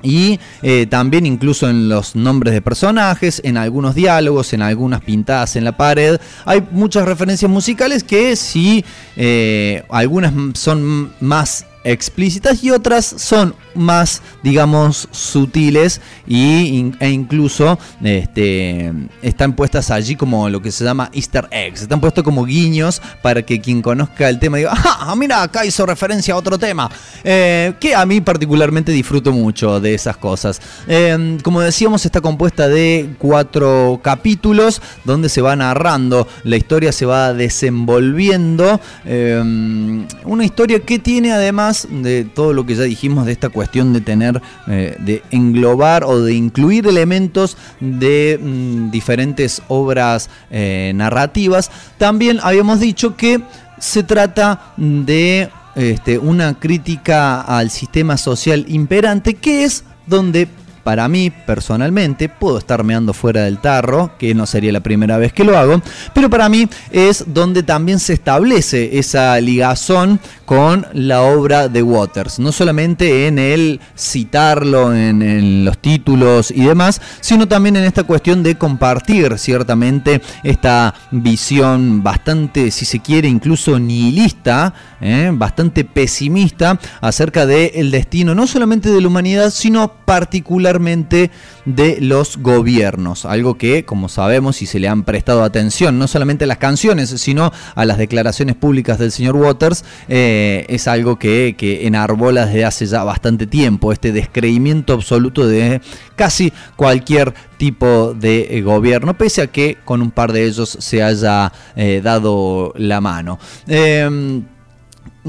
Y eh, también incluso en los nombres de personajes, en algunos diálogos, en algunas pintadas en la pared, hay muchas referencias musicales que sí, eh, algunas son más explícitas y otras son más, digamos, sutiles y, e incluso este, están puestas allí como lo que se llama easter eggs. Están puestos como guiños para que quien conozca el tema diga, ¡ah! Mira, acá hizo referencia a otro tema. Eh, que a mí particularmente disfruto mucho de esas cosas. Eh, como decíamos, está compuesta de cuatro capítulos donde se va narrando, la historia se va desenvolviendo. eh, una historia que tiene además de todo lo que ya dijimos de esta cuestión de tener, eh, de englobar o de incluir elementos de mm, diferentes obras eh, narrativas, también habíamos dicho que se trata de este, una crítica al sistema social imperante, que es donde para mí, personalmente, puedo estar meando fuera del tarro, que no sería la primera vez que lo hago, pero para mí es donde también se establece esa ligazón con la obra de Waters. No solamente en el citarlo en, los títulos y demás, sino también en esta cuestión de compartir ciertamente esta visión bastante, si se quiere, incluso nihilista, ¿eh? bastante pesimista acerca del destino no solamente de la humanidad, sino particularmente de los gobiernos. Algo que, como sabemos, si se le han prestado atención, no solamente a las canciones, sino a las declaraciones públicas del señor Waters, eh, es algo que, que enarbola desde hace ya bastante tiempo, este descreimiento absoluto de casi cualquier tipo de eh, gobierno, pese a que con un par de ellos se haya eh, dado la mano. Em,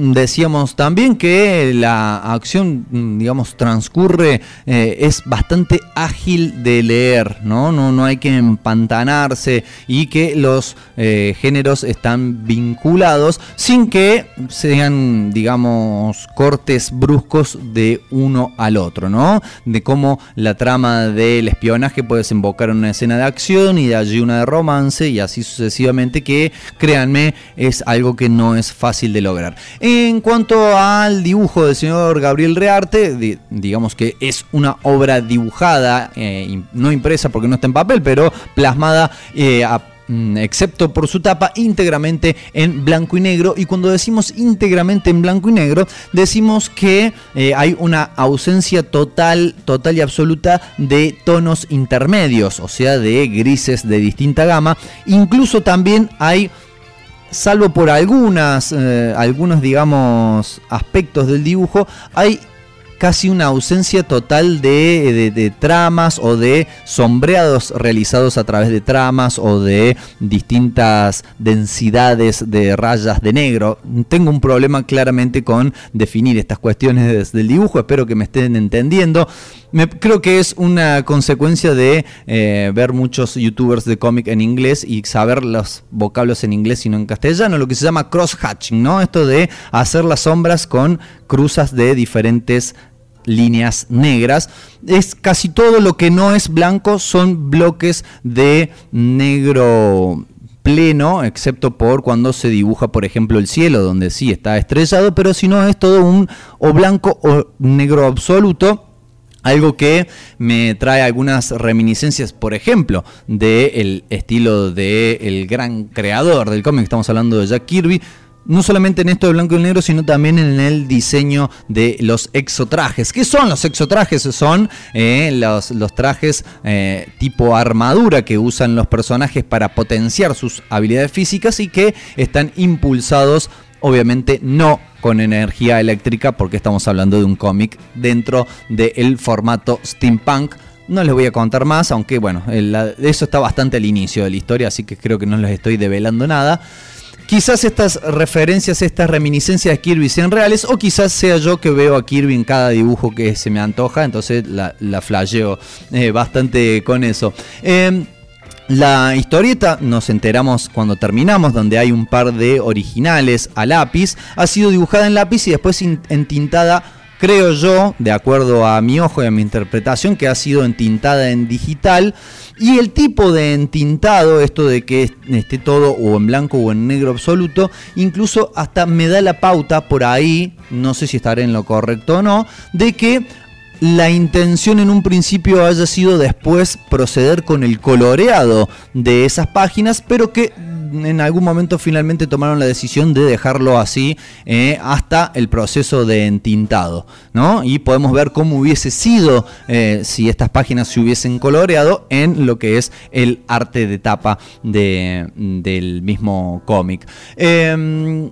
Decíamos también que la acción, mm, digamos, transcurre, eh, es bastante ágil de leer, ¿no? No, no hay que empantanarse y que los eh, géneros están vinculados sin que sean, digamos, cortes bruscos de uno al otro, ¿no? De cómo la trama del espionaje puede desembocar en una escena de acción y de allí una de romance y así sucesivamente, que créanme, es algo que no es fácil de lograr. Cuanto al dibujo del señor Gabriel Rearte, di- digamos que es una obra dibujada, eh, no impresa porque no está en papel, pero plasmada eh, mm, excepto por su tapa, íntegramente en blanco y negro. Y cuando decimos íntegramente en blanco y negro, decimos que eh, hay una ausencia total, total y absoluta de tonos intermedios, o sea, de grises de distinta gama. Incluso también hay salvo por algunas, eh, algunos, digamos, aspectos del dibujo, hay casi una ausencia total de, de- de tramas o de sombreados realizados a través de tramas o de distintas densidades de rayas de negro. Tengo un problema claramente con definir estas cuestiones del dibujo, espero que me estén entendiendo. Creo que es una consecuencia de eh, ver muchos youtubers de cómic en inglés y saber los vocablos en inglés y no en castellano, lo que se llama cross-hatching, ¿no? Esto de hacer las sombras con cruzas de diferentes líneas negras. Es casi todo lo que no es blanco son bloques de negro pleno, excepto por cuando se dibuja, por ejemplo, el cielo, donde sí está estrellado, pero si no es todo un o blanco o negro absoluto. Algo que me trae algunas reminiscencias, por ejemplo, del estilo del gran creador del cómic, estamos hablando de Jack Kirby, no solamente en esto de blanco y negro, sino también en el diseño de los exotrajes. ¿Qué son los exotrajes? Son eh, los, trajes eh, tipo armadura que usan los personajes para potenciar sus habilidades físicas y que están impulsados, obviamente, no con energía eléctrica, porque estamos hablando de un cómic dentro del formato steampunk. No les voy a contar más, aunque bueno, el- eso está bastante al inicio de la historia, así que creo que no les estoy develando nada. Quizás estas referencias, estas reminiscencias de Kirby sean reales, o quizás sea yo que veo a Kirby en cada dibujo que se me antoja, entonces la, la flasheo eh, bastante con eso. Eh, la historieta, nos enteramos cuando terminamos, donde hay un par de originales a lápiz, ha sido dibujada en lápiz y después in- entintada, creo yo, de acuerdo a mi ojo y a mi interpretación, que ha sido entintada en digital. Y el tipo de entintado, esto de que est- esté todo o en blanco o en negro absoluto, incluso hasta me da la pauta por ahí, no sé si estaré en lo correcto o no, de que la intención en un principio haya sido después proceder con el coloreado de esas páginas, pero que en algún momento finalmente tomaron la decisión de dejarlo así eh, hasta el proceso de entintado, ¿no? Y podemos ver cómo hubiese sido eh, si estas páginas se hubiesen coloreado en lo que es el arte de tapa de- del mismo cómic. Em,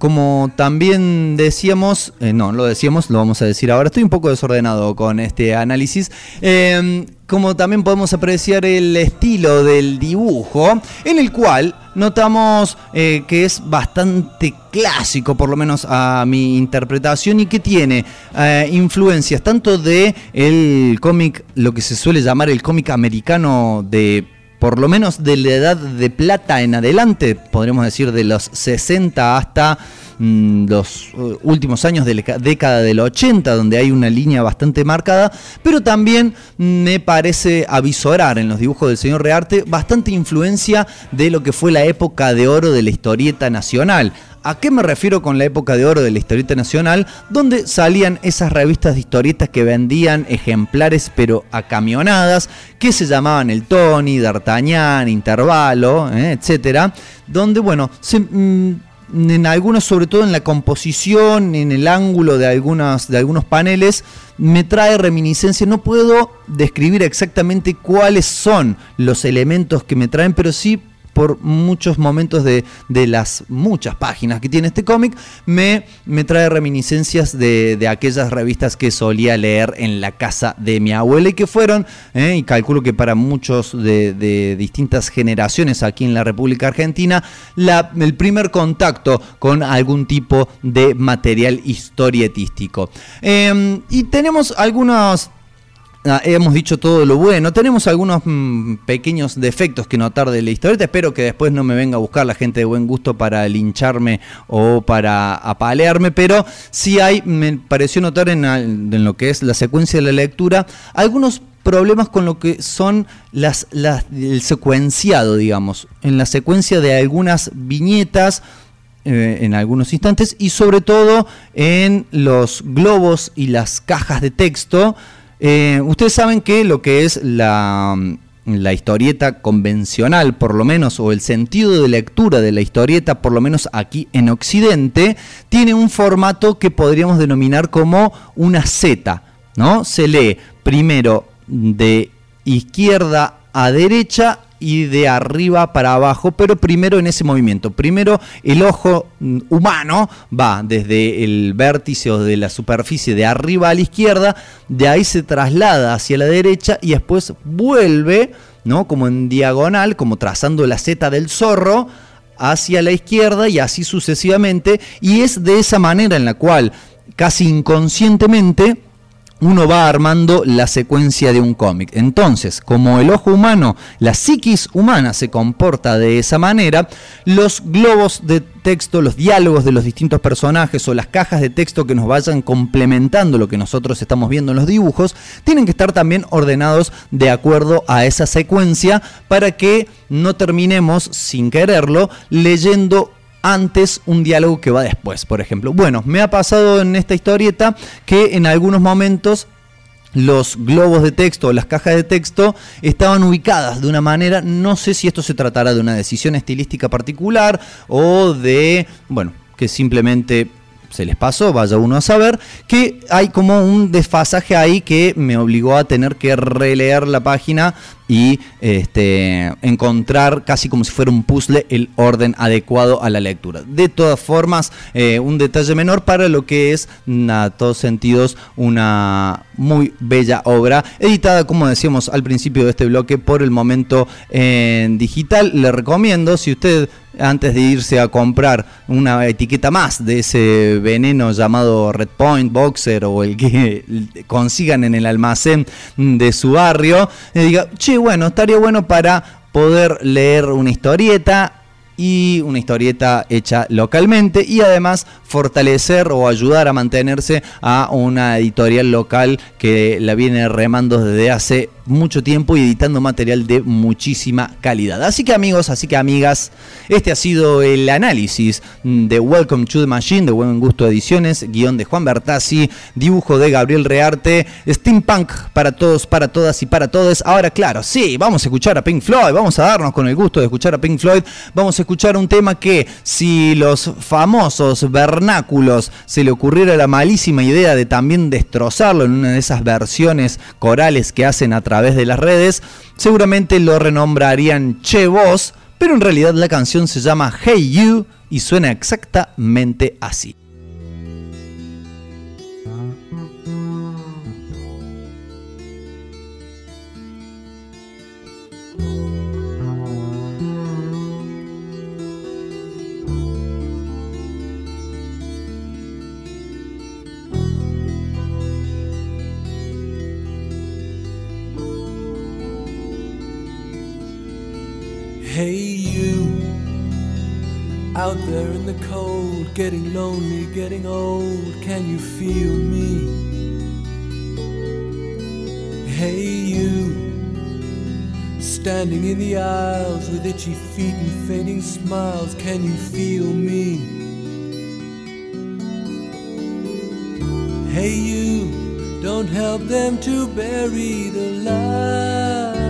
como también decíamos, eh, no, lo decíamos, lo vamos a decir ahora, estoy un poco desordenado con este análisis. Eh, como también podemos apreciar el estilo del dibujo, en el cual notamos eh, que es bastante clásico, por lo menos a mi interpretación, y que tiene eh, influencias tanto de el cómic, lo que se suele llamar el cómic americano de por lo menos de la edad de plata en adelante, podríamos decir de los 60 hasta mm, los uh, últimos años de la ca- década del 80, donde hay una línea bastante marcada, pero también me parece avisorar en los dibujos del señor Rearte bastante influencia de lo que fue la época de oro de la historieta nacional. ¿A qué me refiero con la época de oro de la historieta nacional? Donde salían esas revistas de historietas que vendían ejemplares pero a camionadas, que se llamaban el Tony, D'Artagnan, Intervalo, eh, etcétera, donde bueno, mm, en algunos, sobre todo en la composición, en el ángulo de, algunas, de algunos paneles, me trae reminiscencia. No puedo describir exactamente cuáles son los elementos que me traen, pero sí por muchos momentos de, de las muchas páginas que tiene este cómic, me, me trae reminiscencias de, de aquellas revistas que solía leer en la casa de mi abuela y que fueron, eh, y calculo que para muchos de, de distintas generaciones aquí en la República Argentina, la- el primer contacto con algún tipo de material historietístico. Eh, y tenemos algunos... Ah, hemos dicho todo lo bueno. Tenemos algunos mm, pequeños defectos que notar de la historieta. Espero que después no me venga a buscar la gente de buen gusto para lincharme o para apalearme. Pero sí hay, me pareció notar en, lo que es la secuencia de la lectura, algunos problemas con lo que son las el secuenciado, digamos. En la secuencia de algunas viñetas eh, en algunos instantes y sobre todo en los globos y las cajas de texto. Eh, ustedes saben que lo que es la, la historieta convencional, por lo menos, o el sentido de lectura de la historieta, por lo menos aquí en Occidente, tiene un formato que podríamos denominar como una Z, ¿no? Se lee primero de izquierda a derecha y de arriba para abajo, pero primero en ese movimiento. Primero el ojo mm, humano va desde el vértice o de la superficie de arriba a la izquierda, de ahí se traslada hacia la derecha y después vuelve, ¿no? Como en diagonal, como trazando la Z del zorro hacia la izquierda y así sucesivamente. Y es de esa manera en la cual casi inconscientemente uno va armando la secuencia de un cómic. Entonces, como el ojo humano, la psiquis humana se comporta de esa manera, los globos de texto, los diálogos de los distintos personajes o las cajas de texto que nos vayan complementando lo que nosotros estamos viendo en los dibujos, tienen que estar también ordenados de acuerdo a esa secuencia para que no terminemos, sin quererlo, leyendo antes un diálogo que va después, por ejemplo. Bueno, me ha pasado en esta historieta que en algunos momentos los globos de texto o las cajas de texto estaban ubicadas de una manera, no sé si esto se tratará de una decisión estilística particular o de, bueno, que simplemente se les pasó, vaya uno a saber, que hay como un desfasaje ahí que me obligó a tener que releer la página y este, encontrar casi como si fuera un puzzle el orden adecuado a la lectura. De todas formas, eh, un detalle menor para lo que es, a todos sentidos, una muy bella obra, editada, como decíamos al principio de este bloque, por el momento en digital. Le recomiendo, si usted antes de irse a comprar una etiqueta más de ese veneno llamado Red Point, Boxer o el que consigan en el almacén de su barrio, le diga, che, bueno, estaría bueno para poder leer una historieta y una historieta hecha localmente y además fortalecer o ayudar a mantenerse a una editorial local que la viene remando desde hace mucho tiempo y editando material de muchísima calidad. Así que amigos, así que amigas, este ha sido el análisis de Welcome to the Machine de Buen Gusto Ediciones, guion de Juan Bertazzi, dibujo de Gabriel Rearte, steampunk para todos, para todas y para todos. Ahora claro, sí, vamos a escuchar a Pink Floyd, vamos a darnos con el gusto de escuchar a Pink Floyd, vamos a escuchar un tema que si los famosos vernáculos se le ocurriera la malísima idea de también destrozarlo en una de esas versiones corales que hacen a través de las redes, seguramente lo renombrarían Che Vos, pero en realidad la canción se llama Hey You y suena exactamente así. Out there in the cold, getting lonely, getting old. Can you feel me? Hey, you standing in the aisles with itchy feet and fading smiles. Can you feel me? Hey, you don't help them to bury the light.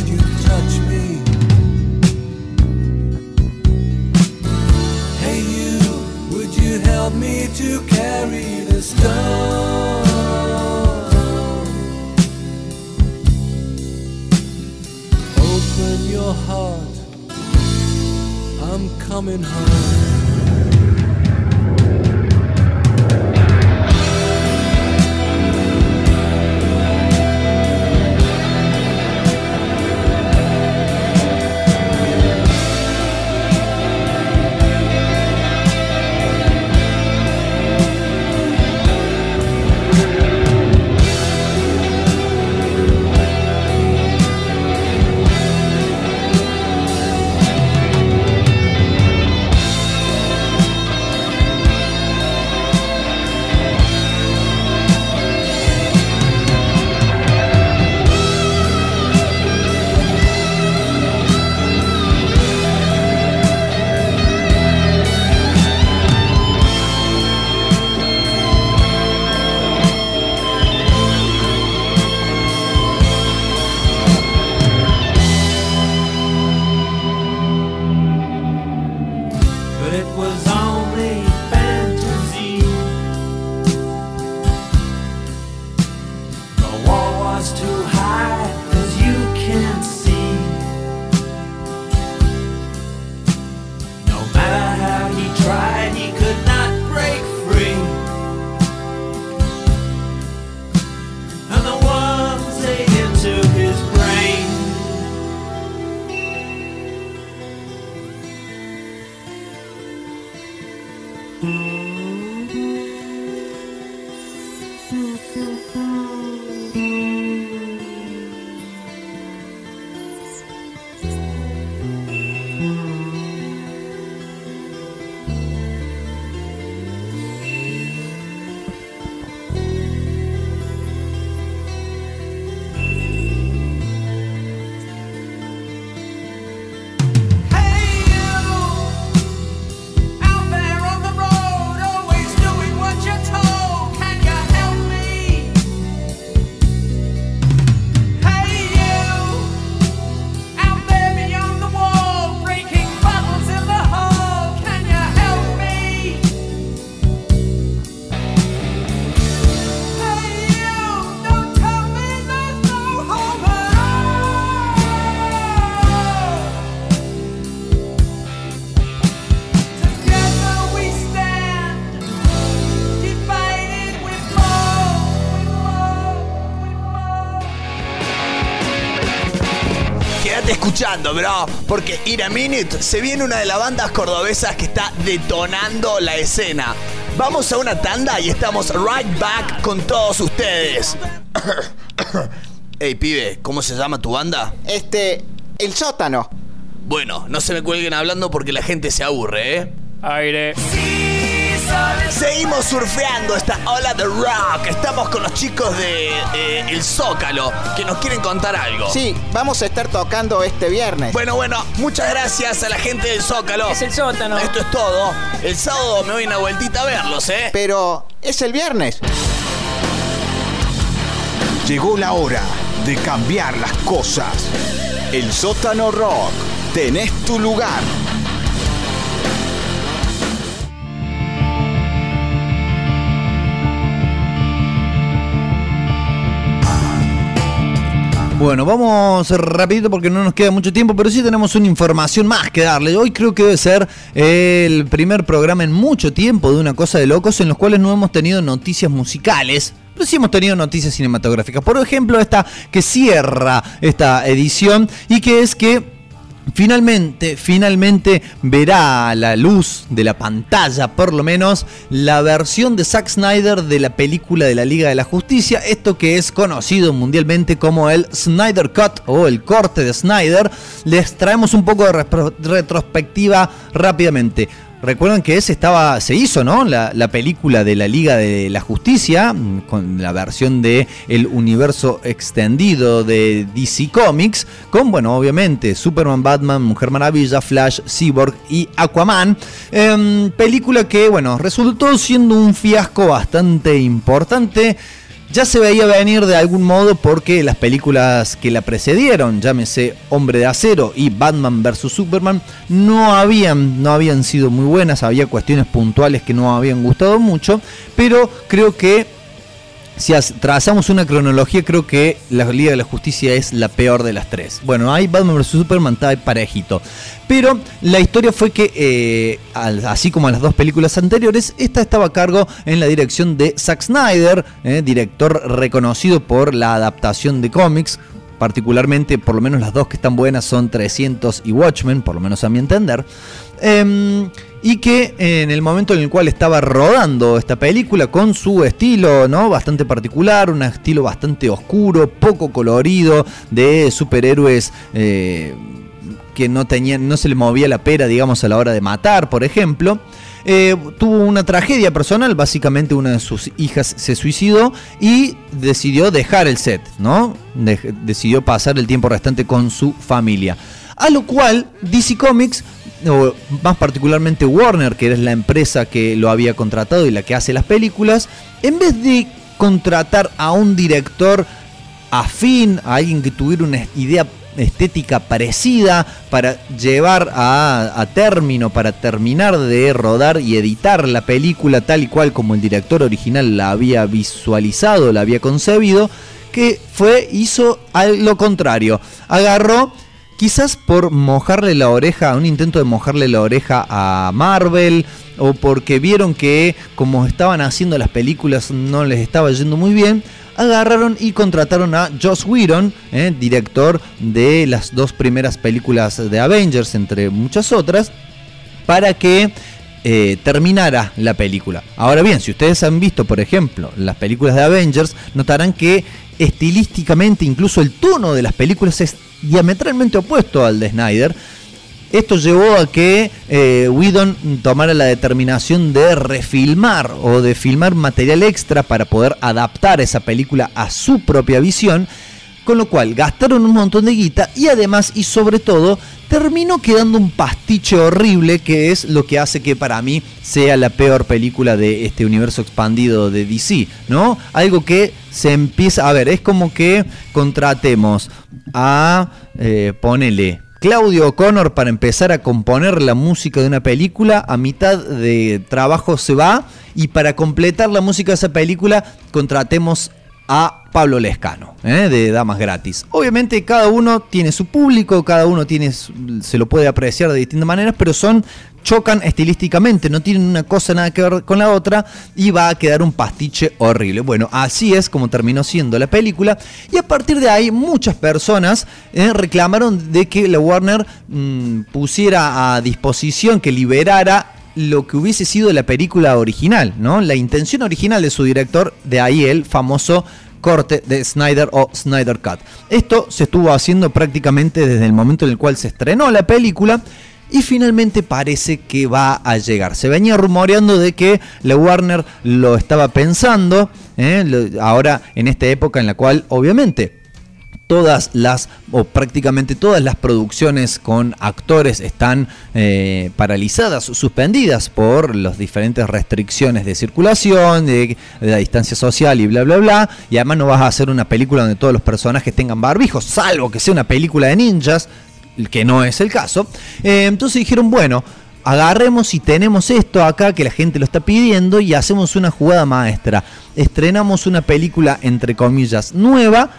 to carry the stone? Open your heart, I'm coming home. Escuchando, bro, porque In a Minute se viene una de las bandas cordobesas que está detonando la escena. Vamos a una tanda y estamos right back con todos ustedes. Ey, pibe, ¿cómo se llama tu banda? Este, El Sótano. Bueno, no se me cuelguen hablando porque la gente se aburre, ¿eh? Aire. Seguimos surfeando esta ola de rock. Estamos con los chicos de eh, El Zócalo que nos quieren contar algo. Sí, vamos a estar tocando este viernes. Bueno, bueno, muchas gracias a la gente del Zócalo. Es el sótano. Esto es todo. El sábado me voy una vueltita a verlos, ¿eh? Pero es el viernes. Llegó la hora de cambiar las cosas. El sótano rock. Tenés tu lugar. Bueno, vamos rapidito porque no nos queda mucho tiempo, pero sí tenemos una información más que darle. Hoy creo que debe ser el primer programa en mucho tiempo de una cosa de locos en los cuales no hemos tenido noticias musicales. Pero sí hemos tenido noticias cinematográficas. Por ejemplo, esta que cierra esta edición y que es que Finalmente, finalmente verá a la luz de la pantalla, por lo menos, la versión de Zack Snyder de la película de la Liga de la Justicia, esto que es conocido mundialmente como el Snyder Cut o el corte de Snyder. Les traemos un poco de retrospectiva rápidamente. Recuerdan que ese estaba, se hizo, ¿no? La, la película de la Liga de la Justicia, mm, con la versión de el universo extendido de DC Comics, con, bueno, obviamente, Superman, Batman, Mujer Maravilla, Flash, Cyborg y Aquaman. Em, película que, bueno, resultó siendo un fiasco bastante importante. Ya se veía venir de algún modo porque las películas que la precedieron, llámese Hombre de Acero y Batman vs. Superman, no habían, no habían sido muy buenas, había cuestiones puntuales que no habían gustado mucho, pero creo que si trazamos una cronología, creo que la Liga de la Justicia es la peor de las tres. Bueno, ahí Batman vs. Superman está parejito. Pero la historia fue que, eh, así como las dos películas anteriores, esta estaba a cargo en la dirección de Zack Snyder, eh, director reconocido por la adaptación de cómics. Particularmente, por lo menos las dos que están buenas son 300 y Watchmen, por lo menos a mi entender. Em, y que en el momento en el cual estaba rodando esta película con su estilo no bastante particular un estilo bastante oscuro poco colorido de superhéroes eh, que no no se le movía la pera digamos a la hora de matar por ejemplo eh, tuvo una tragedia personal, básicamente una de sus hijas se suicidó y decidió dejar el set, ¿no? De- decidió pasar el tiempo restante con su familia. A lo cual DC Comics, o más particularmente Warner, que es la empresa que lo había contratado y la que hace las películas, en vez de contratar a un director afín, a alguien que tuviera una idea estética parecida para llevar a, a término, para terminar de rodar y editar la película tal y cual como el director original la había visualizado, la había concebido, que fue, hizo lo contrario. Agarró, quizás por mojarle la oreja, un intento de mojarle la oreja a Marvel, o porque vieron que como estaban haciendo las películas no les estaba yendo muy bien, agarraron y contrataron a Joss Whedon, eh, director de las dos primeras películas de Avengers, entre muchas otras, para que eh, terminara la película. Ahora bien, si ustedes han visto, por ejemplo, las películas de Avengers, notarán que estilísticamente incluso el tono de las películas es diametralmente opuesto al de Snyder. Esto llevó a que eh, Whedon tomara la determinación de refilmar o de filmar material extra para poder adaptar esa película a su propia visión, con lo cual gastaron un montón de guita y además y sobre todo terminó quedando un pastiche horrible que es lo que hace que para mí sea la peor película de este universo expandido de DC, ¿no? Algo que se empieza, a ver, es como que contratemos a, eh, ponele, Claudio O'Connor para empezar a componer la música de una película, a mitad de trabajo se va y para completar la música de esa película contratemos a Pablo Lescano, ¿eh? de Damas Gratis. Obviamente cada uno tiene su público, cada uno tiene se lo puede apreciar de distintas maneras, pero son chocan estilísticamente, no tienen una cosa nada que ver con la otra y va a quedar un pastiche horrible. Bueno, así es como terminó siendo la película y a partir de ahí muchas personas eh, reclamaron de que la Warner mm, pusiera a disposición, que liberara lo que hubiese sido la película original, ¿no? La intención original de su director, de ahí el famoso corte de Snyder o Snyder Cut. Esto se estuvo haciendo prácticamente desde el momento en el cual se estrenó la película y finalmente parece que va a llegar. Se venía rumoreando de que la Warner lo estaba pensando, ¿eh? Ahora en esta época en la cual obviamente todas las, o prácticamente todas las producciones con actores están eh, paralizadas, suspendidas por las diferentes restricciones de circulación, de, la distancia social y bla, bla, bla. Y además no vas a hacer una película donde todos los personajes tengan barbijos, salvo que sea una película de ninjas, que no es el caso. Eh, entonces dijeron, bueno, agarremos y tenemos esto acá que la gente lo está pidiendo y hacemos una jugada maestra. Estrenamos una película, entre comillas, nueva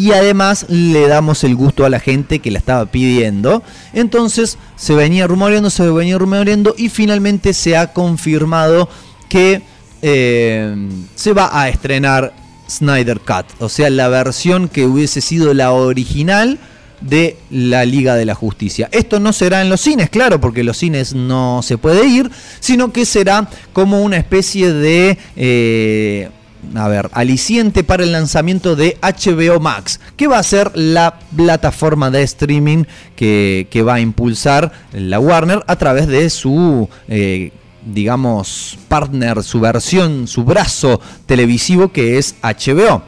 y además le damos el gusto a la gente que la estaba pidiendo. Entonces se venía rumoreando, se venía rumoreando y finalmente se ha confirmado que eh, se va a estrenar Snyder Cut, o sea, la versión que hubiese sido la original de la Liga de la Justicia. Esto no será en los cines, claro, porque los cines no se puede ir, sino que será como una especie de... eh, a ver, aliciente para el lanzamiento de HBO Max, que va a ser la plataforma de streaming que, va a impulsar la Warner a través de su, eh, digamos, partner, su versión, su brazo televisivo que es HBO.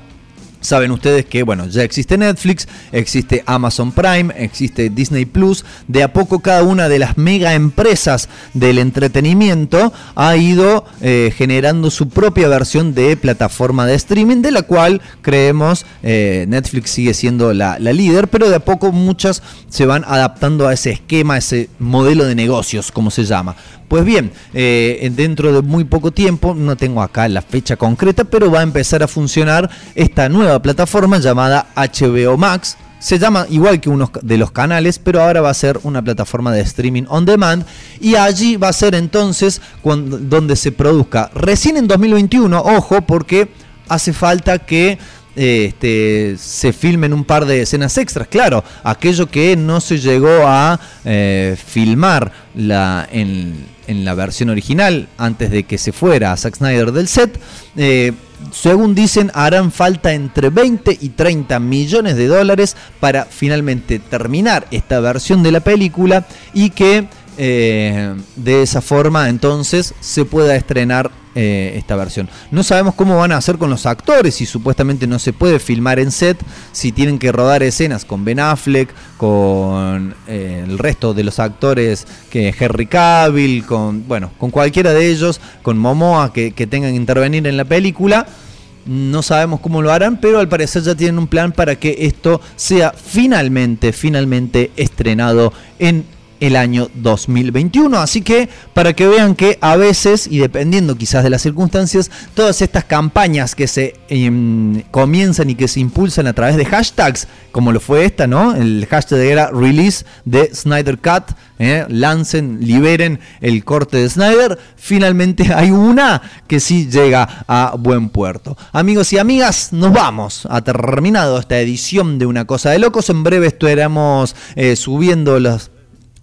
Saben ustedes que, bueno, ya existe Netflix, existe Amazon Prime, existe Disney Plus. De a poco cada una de las mega empresas del entretenimiento ha ido eh, generando su propia versión de plataforma de streaming, de la cual creemos eh, Netflix sigue siendo la, la líder, pero de a poco muchas se van adaptando a ese esquema, a ese modelo de negocios, como se llama. Pues bien, eh, dentro de muy poco tiempo, no tengo acá la fecha concreta, pero va a empezar a funcionar esta nueva plataforma llamada HBO Max. Se llama igual que uno de los canales, pero ahora va a ser una plataforma de streaming on demand. Y allí va a ser entonces donde se produzca. Recién en 2021, ojo, porque hace falta que este, se filmen un par de escenas extras. Claro, aquello que no se llegó a eh, filmar en, la versión original antes de que se fuera Zack Snyder del set. eh, según dicen, harán falta entre 20 y 30 millones de dólares para finalmente terminar esta versión de la película y que eh, de esa forma entonces se pueda estrenar eh, esta versión. No sabemos cómo van a hacer con los actores, si supuestamente no se puede filmar en set, si tienen que rodar escenas con Ben Affleck, con eh, el resto de los actores, que Henry Cavill, con bueno, con cualquiera de ellos, con Momoa que, que tengan que intervenir en la película. No sabemos cómo lo harán, pero al parecer ya tienen un plan para que esto sea finalmente, finalmente estrenado en el año 2021. Así que para que vean que a veces, y dependiendo quizás de las circunstancias, todas estas campañas que se em, comienzan y que se impulsan a través de hashtags, como lo fue esta, ¿no? El hashtag era release de Snyder Cut, ¿eh? lancen, liberen el corte de Snyder. Finalmente hay una que sí llega a buen puerto. Amigos y amigas, nos vamos. Ha terminado esta edición de Una Cosa de Locos. En breve estaremos eh, subiendo los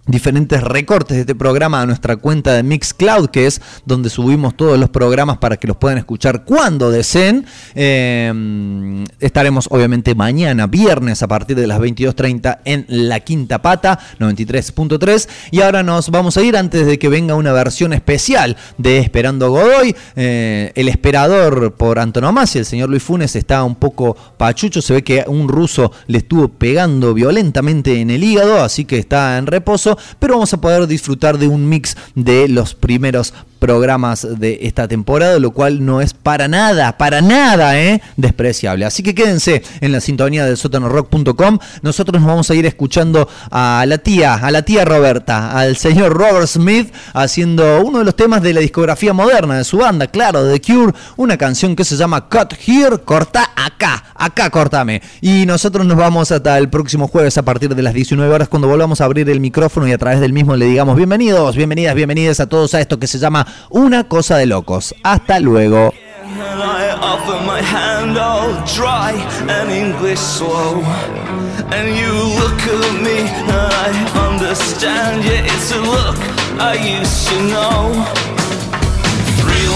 diferentes recortes de este programa a nuestra cuenta de Mixcloud, que es donde subimos todos los programas para que los puedan escuchar cuando deseen. Eh, estaremos obviamente mañana, viernes, a partir de las 22.30 en La Quinta Pata, 93.3. Y ahora nos vamos a ir antes de que venga una versión especial de Esperando Godoy. Eh, el esperador por antonomasia, el señor Luis Funes, está un poco pachucho. Se ve que un ruso le estuvo pegando violentamente en el hígado, así que está en reposo pero vamos a poder disfrutar de un mix de los primeros programas de esta temporada, lo cual no es para nada, para nada, ¿eh? despreciable. Así que quédense en la sintonía del sótanorock.com. Nosotros nos vamos a ir escuchando a la tía, a la tía Roberta, al señor Robert Smith, haciendo uno de los temas de la discografía moderna de su banda, claro, de The Cure, una canción que se llama Cut Here, corta acá, acá cortame. Y nosotros nos vamos hasta el próximo jueves a partir de las 19 horas cuando volvamos a abrir el micrófono y a través del mismo le digamos bienvenidos, bienvenidas, bienvenidas a todos a esto que se llama Una Cosa de Locos. Hasta luego.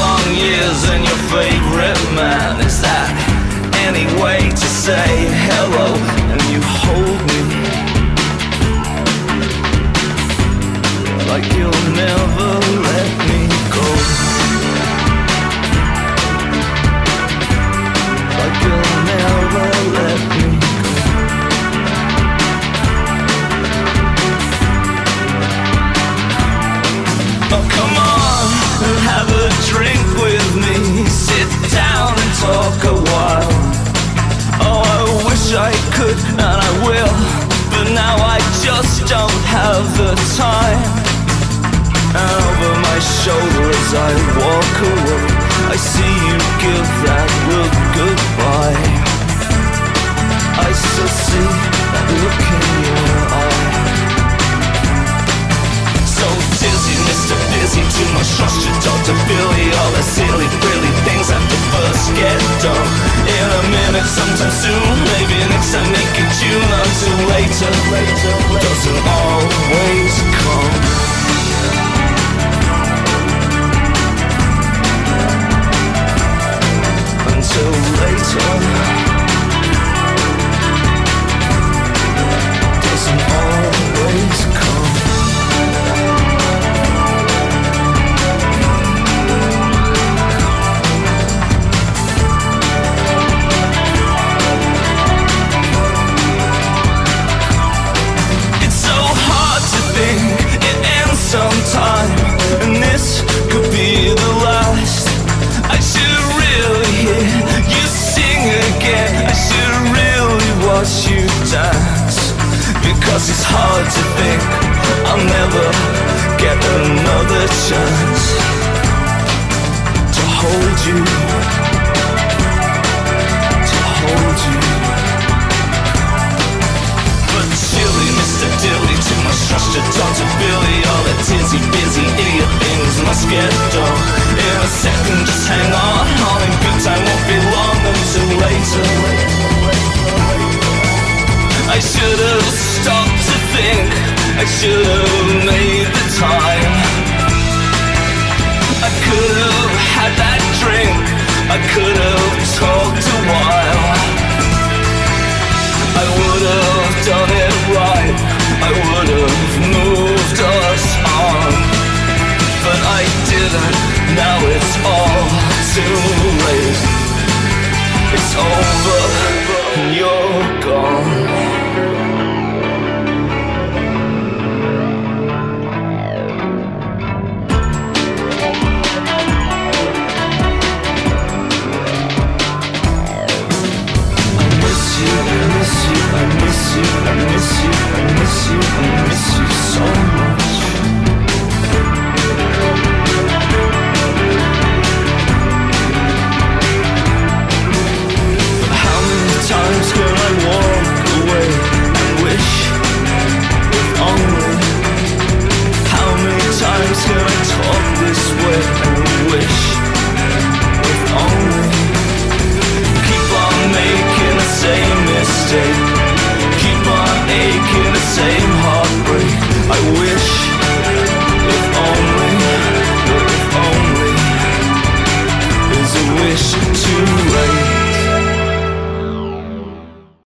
Long years and your favorite man. Is that any way to say hello? And you